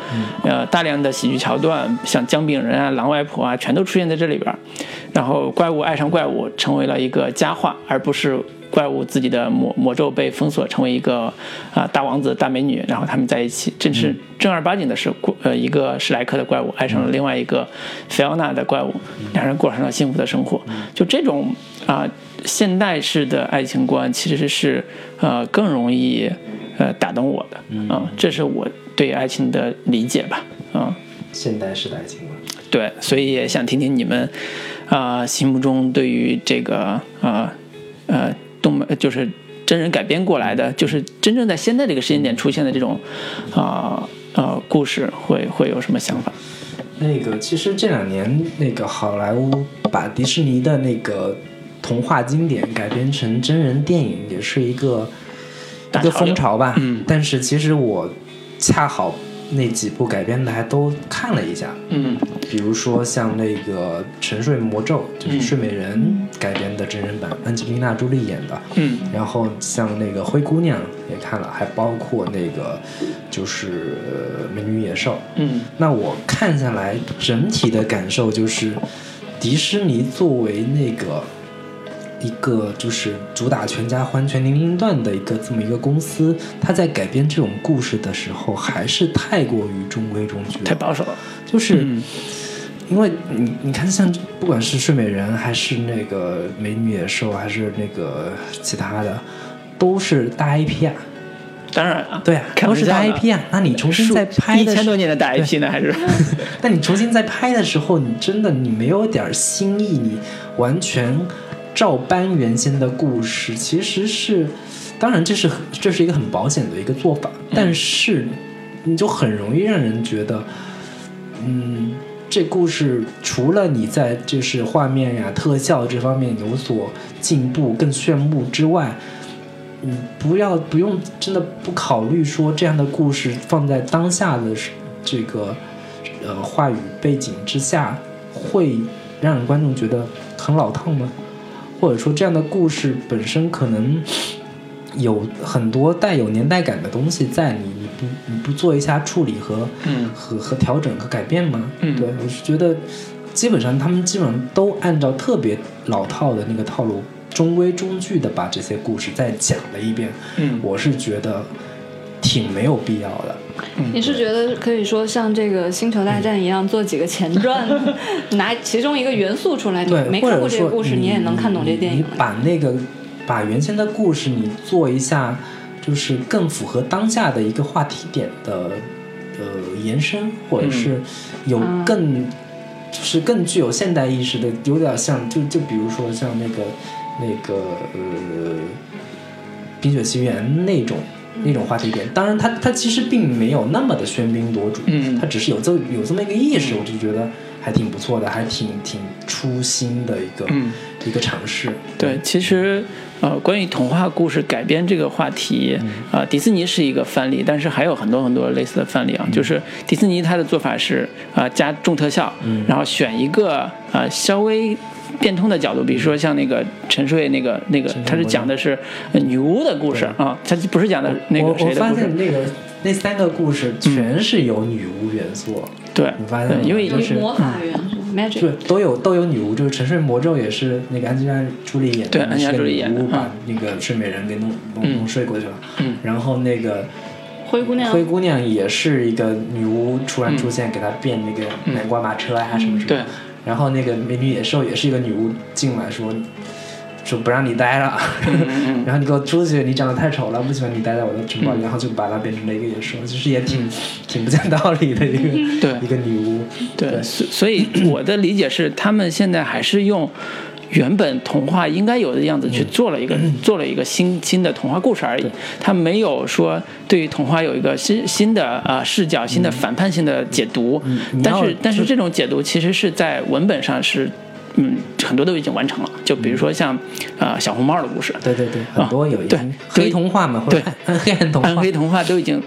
呃，大量的喜剧桥段，像姜饼人啊、狼外婆啊，全都出现在这里边儿。然后怪物爱上怪物成为了一个佳话，而不是怪物自己的魔魔咒被封锁，成为一个啊、大王子大美女，然后他们在一起，正是正儿八经的是怪呃一个史莱克的怪物爱上了另外一个菲奥娜的怪物，两人过上了幸福的生活。就这种啊、现代式的爱情观，其实是呃更容易呃打动我的啊、这是我对爱情的理解吧，啊、现代式的爱情观。对，所以也想听听你们，啊、心目中对于这个呃呃动漫就是真人改编过来的，就是真正在现在这个时间点出现的这种啊呃故事会会有什么想法？那个其实这两年那个好莱坞把迪士尼的那个童话经典改编成真人电影，也是一个一个风潮吧。嗯但是其实我恰好那几部改编的还都看了一下，嗯比如说像那个《沉睡魔咒》，就是嗯睡美人改编的真人版，安吉丽娜·朱莉演的。嗯然后像那个灰姑娘也看了，还包括那个就是呃美女与野兽。嗯那我看下来，整体的感受就是，迪士尼作为那个一个就是主打全家欢、全年龄段的一个这么一个公司，它在改编这种故事的时候，还是太过于中规中矩，太保守了。就是。嗯因为你你看，像不管是睡美人，还是那个美女野兽，还是那个其他的，都是大 IP 啊，当然啊，对啊，都是大 IP 啊。那你重新再拍一的时千多年的大 IP 呢，还是 (laughs) 但你重新再拍的时候，你真的你没有点儿新意，你完全照搬原先的故事，其实是，当然这是这是一个很保险的一个做法，但是你就很容易让人觉得，嗯，这故事除了你在就是画面呀、特效这方面有所进步、更炫目之外，嗯，不要不用真的不考虑说这样的故事放在当下的这个呃话语背景之下，会让人观众觉得很老套吗？或者说这样的故事本身可能有很多带有年代感的东西在你，你不你不做一下处理和嗯和和调整和改变吗？嗯对我是觉得基本上他们基本上都按照特别老套的那个套路，中规中矩的把这些故事再讲了一遍。嗯我是觉得挺没有必要的。你是觉得可以说像这个《星球大战》一样做几个前传，(laughs) 拿其中一个元素出来，你对，没看过这个故事，你你也能看懂这电影你。把那个把原先的故事你做一下，就是更符合当下的一个话题点的呃延伸，或者是有嗯更、就是更具有现代意识的，有点像就就比如说像那个那个呃《冰雪奇缘》那种。那种话题点，当然它它其实并没有那么的喧宾夺主，嗯。它只是有这有这么一个意识，我就觉得还挺不错的，还挺挺出新的一个、嗯。一个尝试。对，其实呃，关于童话故事改编这个话题，啊、迪士尼是一个范例，但是还有很多很多类似的范例啊。就是迪士尼它的做法是啊、加重特效，然后选一个啊、稍微变通的角度，比如说像那个沉睡那个那个，他是讲的是呃女巫的故事啊，他不是讲的那我个谁我发的故事。现那个那三个故事全是有女巫元素，对你发现因为有就是魔法元素，magic。对，都有都有女巫，就是《沉睡魔咒》也是那个安吉拉·朱莉演的，对安吉拉朱莉演的女巫把嗯。那个睡美人给弄弄嗯弄睡过去了。嗯。然后那个灰姑娘。灰姑娘也是一个女巫突然出现，给她变那个嗯。南瓜马车啊什么什么。对。然后那个美女野兽也是一个女巫进来说。说不让你待了，嗯 (laughs) 然后你给我出去！你长得太丑了，不喜欢你待在我的城堡里，嗯然后就把她变成了一个野兽，就是也挺、挺不讲道理的一个对一个女巫。对，所所以我的理解是，他们现在还是用原本童话应该有的样子去做了一个、做了一个新新的童话故事而已。他没有说对于童话有一个新新的呃视角、新的反叛性的解读。但是但是这种解读其实是在文本上是嗯很多都已经完成了。就比如说像呃小红帽的故事，对对对，很多有一对经对黑童话嘛，或者对黑暗童话暗，黑童话 (laughs) 都已经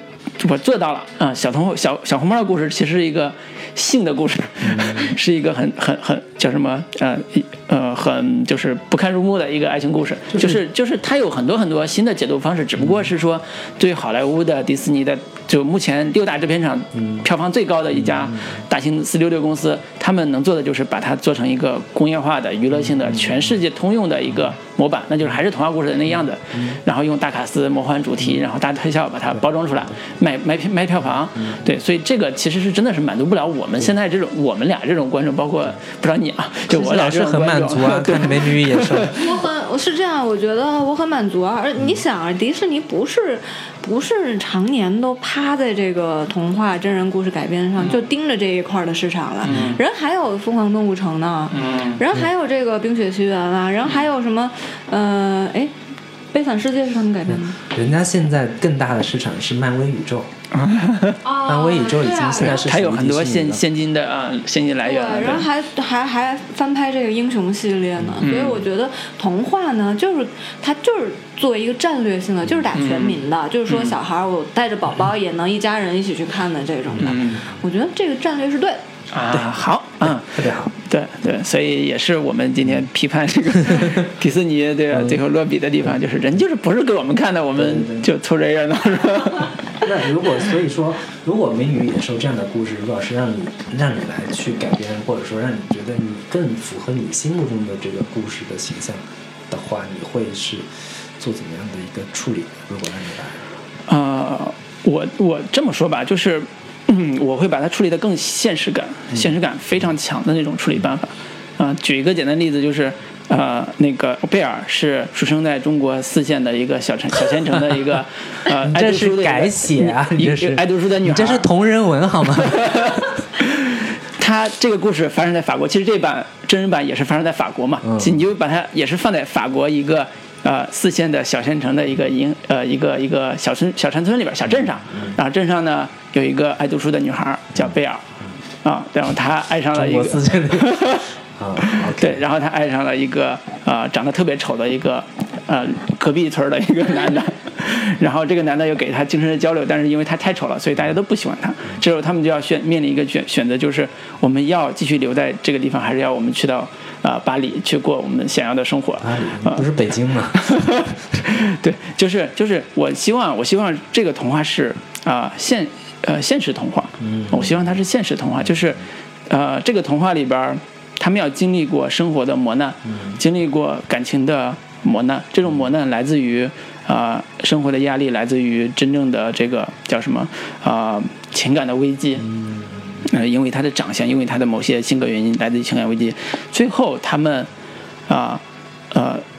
我做到了。啊、小童小小红帽的故事其实是一个性的故事，(laughs) 是一个很很很叫什么呃一呃很就是不堪入目的一个爱情故事，就是就是它有很多很多新的解读方式，只不过是说对好莱坞的迪士尼的就目前六大制片厂票房最高的一家大型四六六公司，他们能做的就是把它做成一个工业化的娱乐性的全世界通用的一个模板，那就是还是童话故事的那样子，然后用大卡司、魔幻主题，然后大特效把它包装出来，卖卖票卖票房。对，所以这个其实是真的是满足不了我们现在这种我们俩这种观众，包括不知道你啊，(laughs) 就我俩老师很满足啊，(laughs) 对。看《美女与野兽》我很我是这样，我觉得我很满足啊。而你想啊，迪士尼不是不是常年都趴在这个童话真人故事改编上，就盯着这一块儿的市场了。人还有《疯狂动物城》呢，人还有这个《冰雪奇缘》啊，人还有什么呃，哎，《悲惨世界》是他们改编的吗。人家现在更大的市场是漫威宇宙，哦 (laughs) 漫威宇宙已经现在是它有很多现现金的啊现金来，源对。然后还还还翻拍这个英雄系列呢，所以我觉得童话呢，就是它就是作为一个战略性的，就是打全民的，就是说小孩儿我带着宝宝也能一家人一起去看的这种的。我觉得这个战略是对的。啊，好，嗯，特别好。对对，所以也是我们今天批判这个 (laughs) 迪士尼对吧？最后落笔的地方，就是人就是不是给我们看的，我们就凑这热闹是吧？(laughs) 那如果所以说，如果《美女与野兽》这样的故事，如果是让你让你来去改编，或者说让你觉得你更符合你心目中的这个故事的形象的话，你会是做怎么样的一个处理？如果让你来，呃，我我这么说吧，就是，嗯，(clears throat) 我会把它处理的更现实感，现实感非常强的那种处理办法。啊、举一个简单例子，就是呃，那个贝尔是出生在中国四线的一个小城 (laughs) 小县城的一个呃，(laughs) 爱这是读书的一个改写啊，这是。爱读书的女孩，你这是同人文好吗？(laughs) 它这个故事发生在法国，其实这版真人版也是发生在法国嘛，嗯。你就把它也是放在法国一个呃四线的小县城的一个营呃一个一个小村小山村里边小镇上，嗯。然后镇上呢有一个爱读书的女孩叫贝尔，啊，然后她爱上了一个 (laughs) 啊对，然后她爱上了一个呃长得特别丑的一个呃隔壁村的一个男的，(laughs) 然后这个男的又给她精神的交流，但是因为他太丑了，所以大家都不喜欢他。这时候他们就要选面临一个选选择，就是我们要继续留在这个地方，还是要我们去到呃巴黎去过我们想要的生活？啊不是北京吗？(laughs) 对，就是就是，我希望我希望这个童话是啊、现呃现实童话，嗯，我希望它是现实童话，就是呃这个童话里边，他们要经历过生活的磨难，经历过感情的磨难，这种磨难来自于啊、生活的压力，来自于真正的这个叫什么啊、情感的危机，呃，因为他的长相，因为他的某些性格原因，来自于情感危机，最后他们啊呃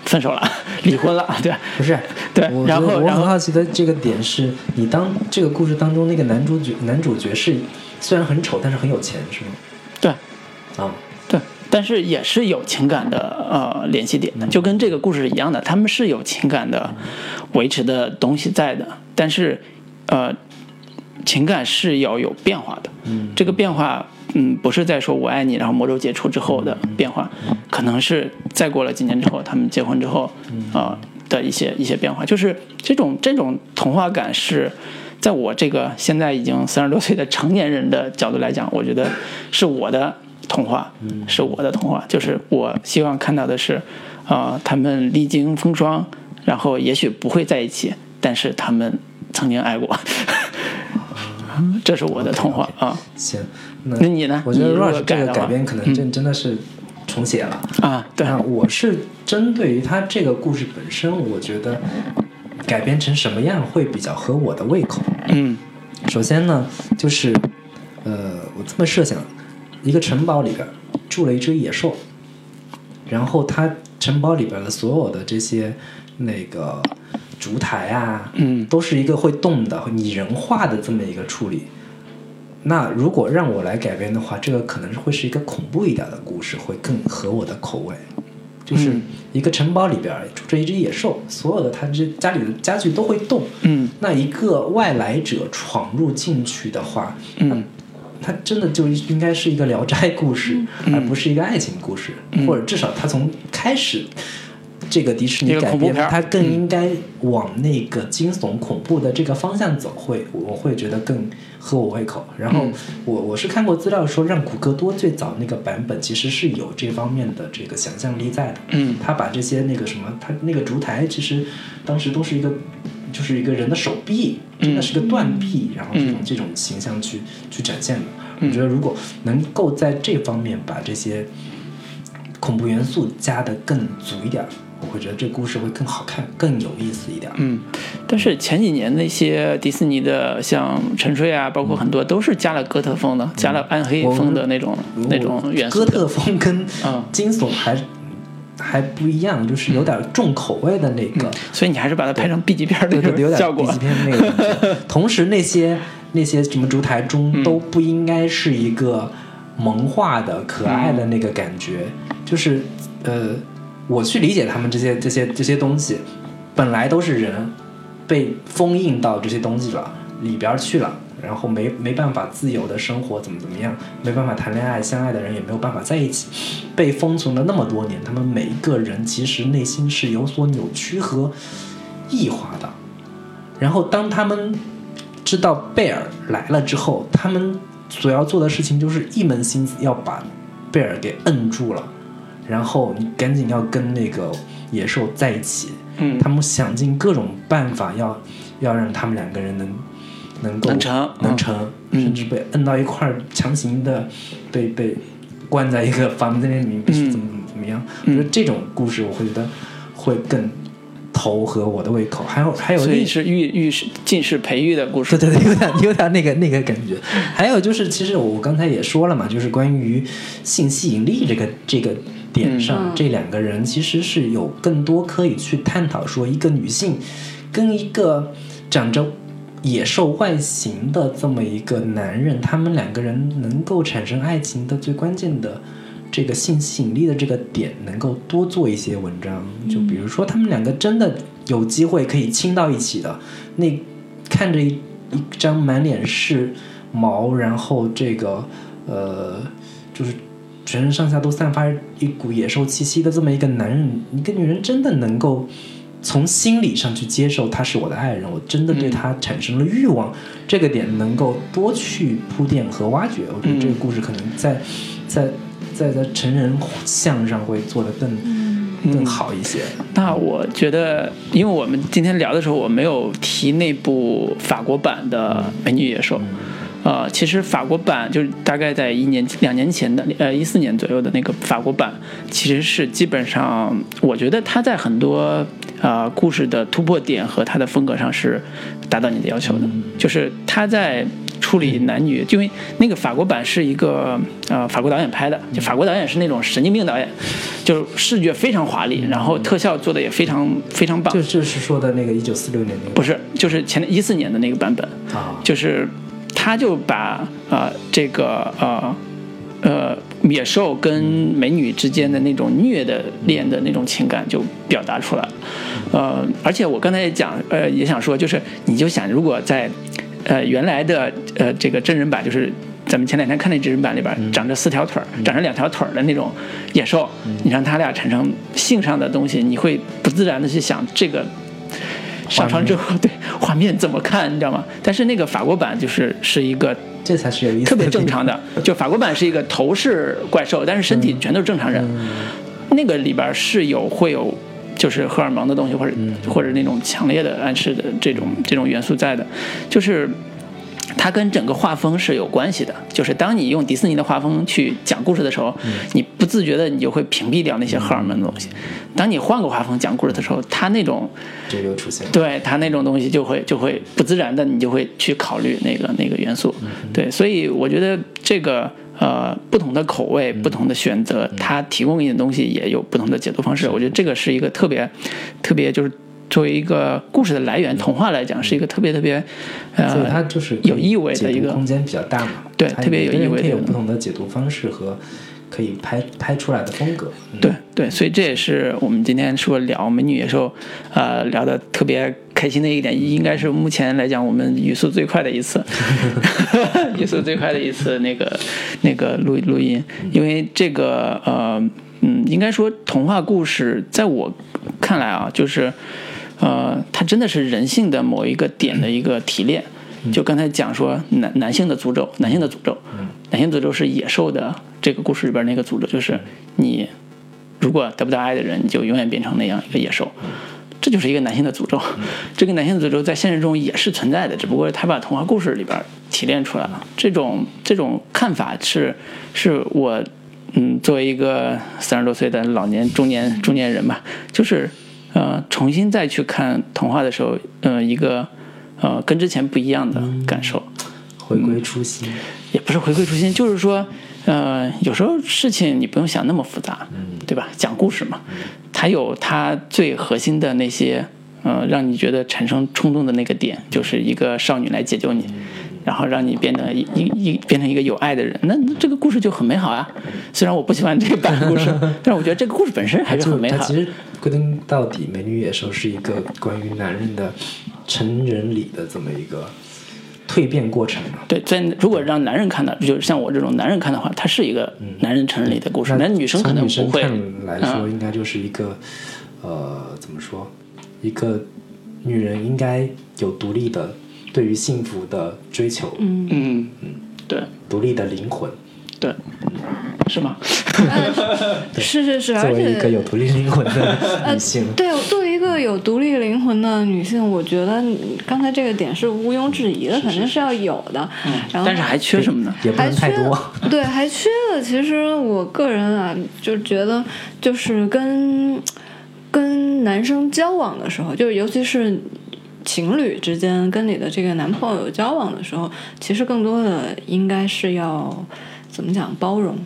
分手 (laughs) 了，离婚了，对。不是，对然后然后很好奇的这个点是，你当这个故事当中那个男主角男主角是虽然很丑，但是很有钱，是吗？对啊，对，但是也是有情感的呃联系点的，就跟这个故事是一样的，他们是有情感的维持的东西在的，但是呃，情感是要有变化的，嗯这个变化。嗯，不是在说我爱你，然后魔咒解除之后的变化，可能是再过了几年之后，他们结婚之后，啊、的一些一些变化，就是这种这种童话感是，在我这个现在已经三十多岁的成年人的角度来讲，我觉得是我的童话，是我的童话，就是我希望看到的是，啊、他们历经风霜，然后也许不会在一起，但是他们曾经爱过，(laughs) 这是我的童话啊。行，那那你呢我觉得 Rush 这个改编可能真真的是重写了。啊，对，那我是针对于他这个故事本身，我觉得改编成什么样会比较合我的胃口。嗯首先呢，就是呃，我这么设想，一个城堡里边住了一只野兽，然后它城堡里边的所有的这些那个烛台啊，嗯都是一个会动的、拟人化的这么一个处理。那如果让我来改编的话，这个可能会是一个恐怖一点的故事，会更合我的口味。就是嗯一个城堡里边住着一只野兽，所有的它这家里的家具都会动。嗯那一个外来者闯入进去的话，嗯它真的就应该是一个《聊斋》故事，嗯而不是一个爱情故事，或者至少它从开始。这个迪士尼改编，它更应该往那个惊悚恐怖的这个方向走，会我会觉得更合我胃口。然后嗯我我是看过资料说，让古戈多最早那个版本其实是有这方面的这个想象力在的。嗯他把这些那个什么，他那个烛台其实当时都是一个，就是一个人的手臂，真的是个断臂，然后这种、嗯这种形象去去展现的。我觉得如果能够在这方面把这些恐怖元素加的更足一点儿，我会觉得这故事会更好看、更有意思一点儿。嗯，但是前几年那些迪士尼的，像沉睡啊，包括很多都是加了哥特风的，加了暗黑风的那种那种元素。哥特风跟嗯惊悚还、还不一样，就是有点重口味的那个。所以你还是把它拍成 B 级片儿对对对，有点那种效 B 果级。片那个。(laughs) 同时，那些那些什么烛台中嗯都不应该是一个萌化的、可爱的那个感觉，就是呃，我去理解他们这些这些这些东西，本来都是人被封印到这些东西了里边去了。然后没没办法自由的生活，怎么怎么样，没办法谈恋爱，相爱的人也没有办法在一起，被封存了那么多年，他们每一个人其实内心是有所扭曲和异化的。然后当他们知道贝尔来了之后，他们所要做的事情就是一门心思要把贝尔给摁住了，然后你赶紧要跟那个野兽在一起。嗯他们想尽各种办法要要让他们两个人能能够能成嗯能成，嗯甚至被摁到一块儿，强行的被被关在一个房间里面，必须怎么怎么怎么样。我觉得这种故事，我会觉得会更投合我的胃口。还有还有另所以是育育是近视培育的故事。对对对，有点有点那个那个感觉。还有就是，其实我刚才也说了嘛，就是关于性吸引力这个这个点上，嗯这两个人其实是有更多可以去探讨，说一个女性跟一个长着。野兽外形的这么一个男人，他们两个人能够产生爱情的最关键的这个性吸引力的这个点，能够多做一些文章。就比如说，他们两个真的有机会可以亲到一起的，那看着一一张满脸是毛，然后这个呃，就是全身上下都散发一股野兽气息的这么一个男人，一个女人真的能够从心理上去接受他是我的爱人，我真的对他产生了欲望，这个点能够多去铺垫和挖掘。我觉得这个故事可能在在在在成人向上会做得更、更好一些。那我觉得，因为我们今天聊的时候，我没有提那部法国版的《美女野兽》。呃，其实法国版就是大概在一年、两年前的，呃，一四年左右的那个法国版，其实是基本上，我觉得它在很多呃故事的突破点和它的风格上是达到你的要求的，就是它在处理男女，因为那个法国版是一个呃法国导演拍的，就法国导演是那种神经病导演，就是视觉非常华丽，然后特效做的也非常非常棒，就就是说的那个一九四六年那个。不是，就是前一四年的那个版本，啊，就是他就把呃这个呃呃野兽跟美女之间的那种虐的恋的那种情感就表达出来了，呃，而且我刚才也讲，呃，也想说，就是你就想，如果在呃原来的呃这个真人版，就是咱们前两天看那真人版里边，长着四条腿儿、长着两条腿儿的那种野兽，你让他俩产生性上的东西，你会不自然的去想这个。上床之后，(laughs) 对画面怎么看，你知道吗？但是那个法国版就是是一个这才是有意思，特别正常的，就法国版是一个头是怪兽，但是身体全都是正常人。那个里边是有会有就是荷尔蒙的东西，或者、或者那种强烈的暗示的这种这种元素在的，就是。它跟整个画风是有关系的，就是当你用迪士尼的画风去讲故事的时候，你不自觉的你就会屏蔽掉那些荷尔蒙的东西。当你换个画风讲故事的时候，它那种这就出现。对它那种东西就会就会不自然的，你就会去考虑那个那个元素。对，所以我觉得这个呃不同的口味、不同的选择，它提供给你的东西也有不同的解读方式。我觉得这个是一个特别特别就是。作为一个故事的来源，童话来讲是一个特别特别，呃，所以它就是有意味的一个空间比较大嘛，对特别有意味的。有不同的解读方式和可以拍拍出来的风格。嗯。对对，所以这也是我们今天说聊《美女野兽》，呃，聊的特别开心的一点，应该是目前来讲我们语速最快的一次，(laughs) (laughs) 语速最快的一次那个那个录录音，因为这个呃嗯，应该说童话故事在我看来啊，就是呃，它真的是人性的某一个点的一个提炼。就刚才讲说男男性的诅咒，男性的诅咒，男性诅咒是野兽的这个故事里边那个诅咒，就是你如果得不到爱的人，你就永远变成那样一个野兽。这就是一个男性的诅咒，这个男性的诅咒在现实中也是存在的，只不过他把童话故事里边提炼出来了。这种这种看法是是我嗯作为一个三十多岁的老年中年中年人吧，就是呃重新再去看童话的时候，呃一个呃跟之前不一样的感受。回归初心，也不是回归初心，就是说，呃，有时候事情你不用想那么复杂，对吧？讲故事嘛，它有它最核心的那些，呃，让你觉得产生冲动的那个点，就是一个少女来解救你，然后让你变得一一一变成一个有爱的人，那那这个故事就很美好啊。虽然我不喜欢这个版故事，(laughs) 但是我觉得这个故事本身还是很美好的。其实归根到底，《美女野兽》是一个关于男人的成人礼的这么一个蜕变过程嘛。对，在如果让男人看到，就是像我这种男人看的话，它是一个男人成人礼的故事，那那女生可能从女生不会。看来说，嗯应该就是一个，呃，怎么说？一个女人应该有独立的对于幸福的追求，嗯，嗯嗯，对独立的灵魂。对，是吗？是是 (laughs) 是，作而且为一个有独立灵魂的女性，对，作为一个有独立灵魂的女性，我觉得刚才这个点是毋庸置疑的，肯定是要有的。然后但是还缺什么呢？也不太多。对，还缺的。其实我个人啊，就觉得就是跟跟男生交往的时候，就是尤其是情侣之间跟你的这个男朋友交往的时候，其实更多的应该是要怎么讲包容，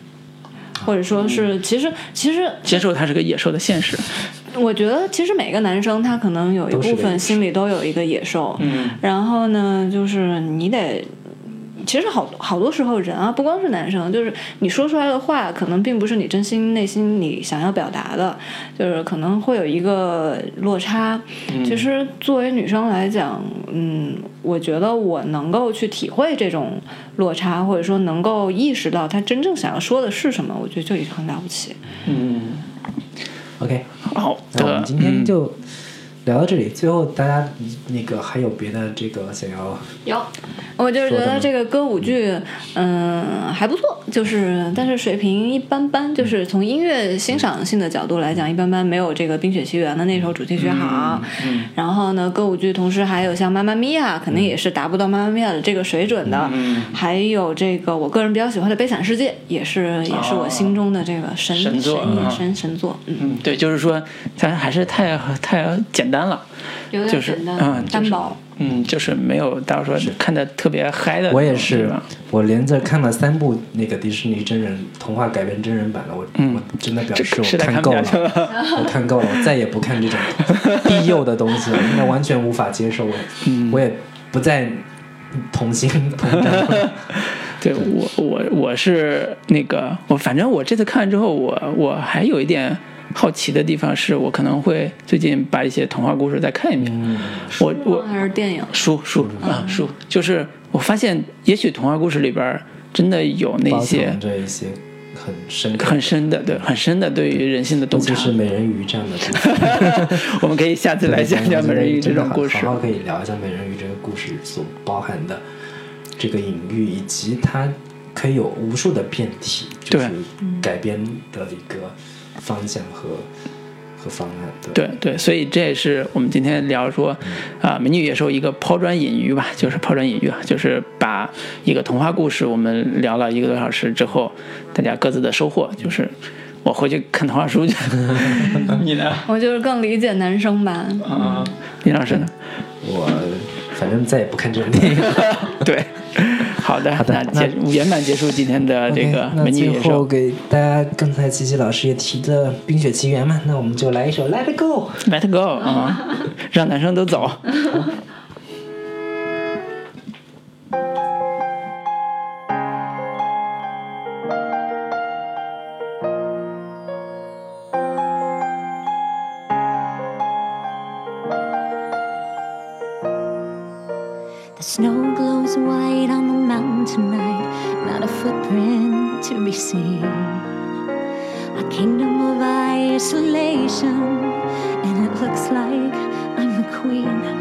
或者说是其实其实接受他是个野兽的现实。我觉得其实每个男生他可能有一部分心里都有一个野兽，嗯，然后呢，就是你得，其实好好多时候人啊，不光是男生，就是你说出来的话，可能并不是你真心内心你想要表达的，就是可能会有一个落差。其实作为女生来讲，嗯，我觉得我能够去体会这种落差，或者说能够意识到他真正想要说的是什么，我觉得就已经很了不起。嗯，OK，好的那我们，今天嗯就聊到这里。最后，大家那个还有别的这个想要有，我就是觉得这个歌舞剧，嗯，还不错，就是但是水平一般般，就是从音乐欣赏性的角度来讲，一般般，没有这个《冰雪奇缘》的那首主题曲好。然后呢，歌舞剧同时还有像《妈妈咪呀》，肯定也是达不到《妈妈咪呀》的这个水准的。还有这个我个人比较喜欢的《悲惨世界》，也是也是我心中的这个神神作神神神作，嗯，嗯，对，就是说咱还是太太简单了，有点就是简单嗯，单薄。嗯，就是没有到时候看的特别嗨的。我也是，我连着看了三部那个迪士尼真人童话改编真人版了，我、嗯我真的表示我看够了 (laughs) 我看够了，我再也不看这种低幼的东西了，那完全无法接受，我、嗯我也不再童心同战了。(laughs) 对我我我是那个我反正我这次看完之后，我我还有一点好奇的地方是，我可能会最近把一些童话故事再看一遍。我我还是电影，书书啊书，就是我发现，也许童话故事里边真的有那包些藏着一些很深刻、很深的，对，很深的对于人性的尤洞察。就是美人鱼这样的故事。(laughs) 我们可以下次来讲讲美人鱼这种故事好。好可以聊一下美人鱼这个故事所包含的这个隐喻，以及它可以有无数的变体，就是对改编的一个方向和和方案。对对，所以这也是我们今天聊说，啊，美女野兽一个抛砖引玉吧，就是抛砖引玉啊，就是把一个童话故事，我们聊了一个多小时之后，大家各自的收获就是。我回去看童话书去，(laughs) 你呢？我就是更理解男生吧。啊，李老师呢？我反正再也不看这种电影了。(laughs) 对，好的，好的那结圆满结束今天的这个那最后美女野兽给大家刚才琪琪老师也提的《冰雪奇缘》嘛，那我们就来一首《Let It Go》。，Let Go 啊，让男生都走。(laughs) isolation, and it looks like I'm the queen.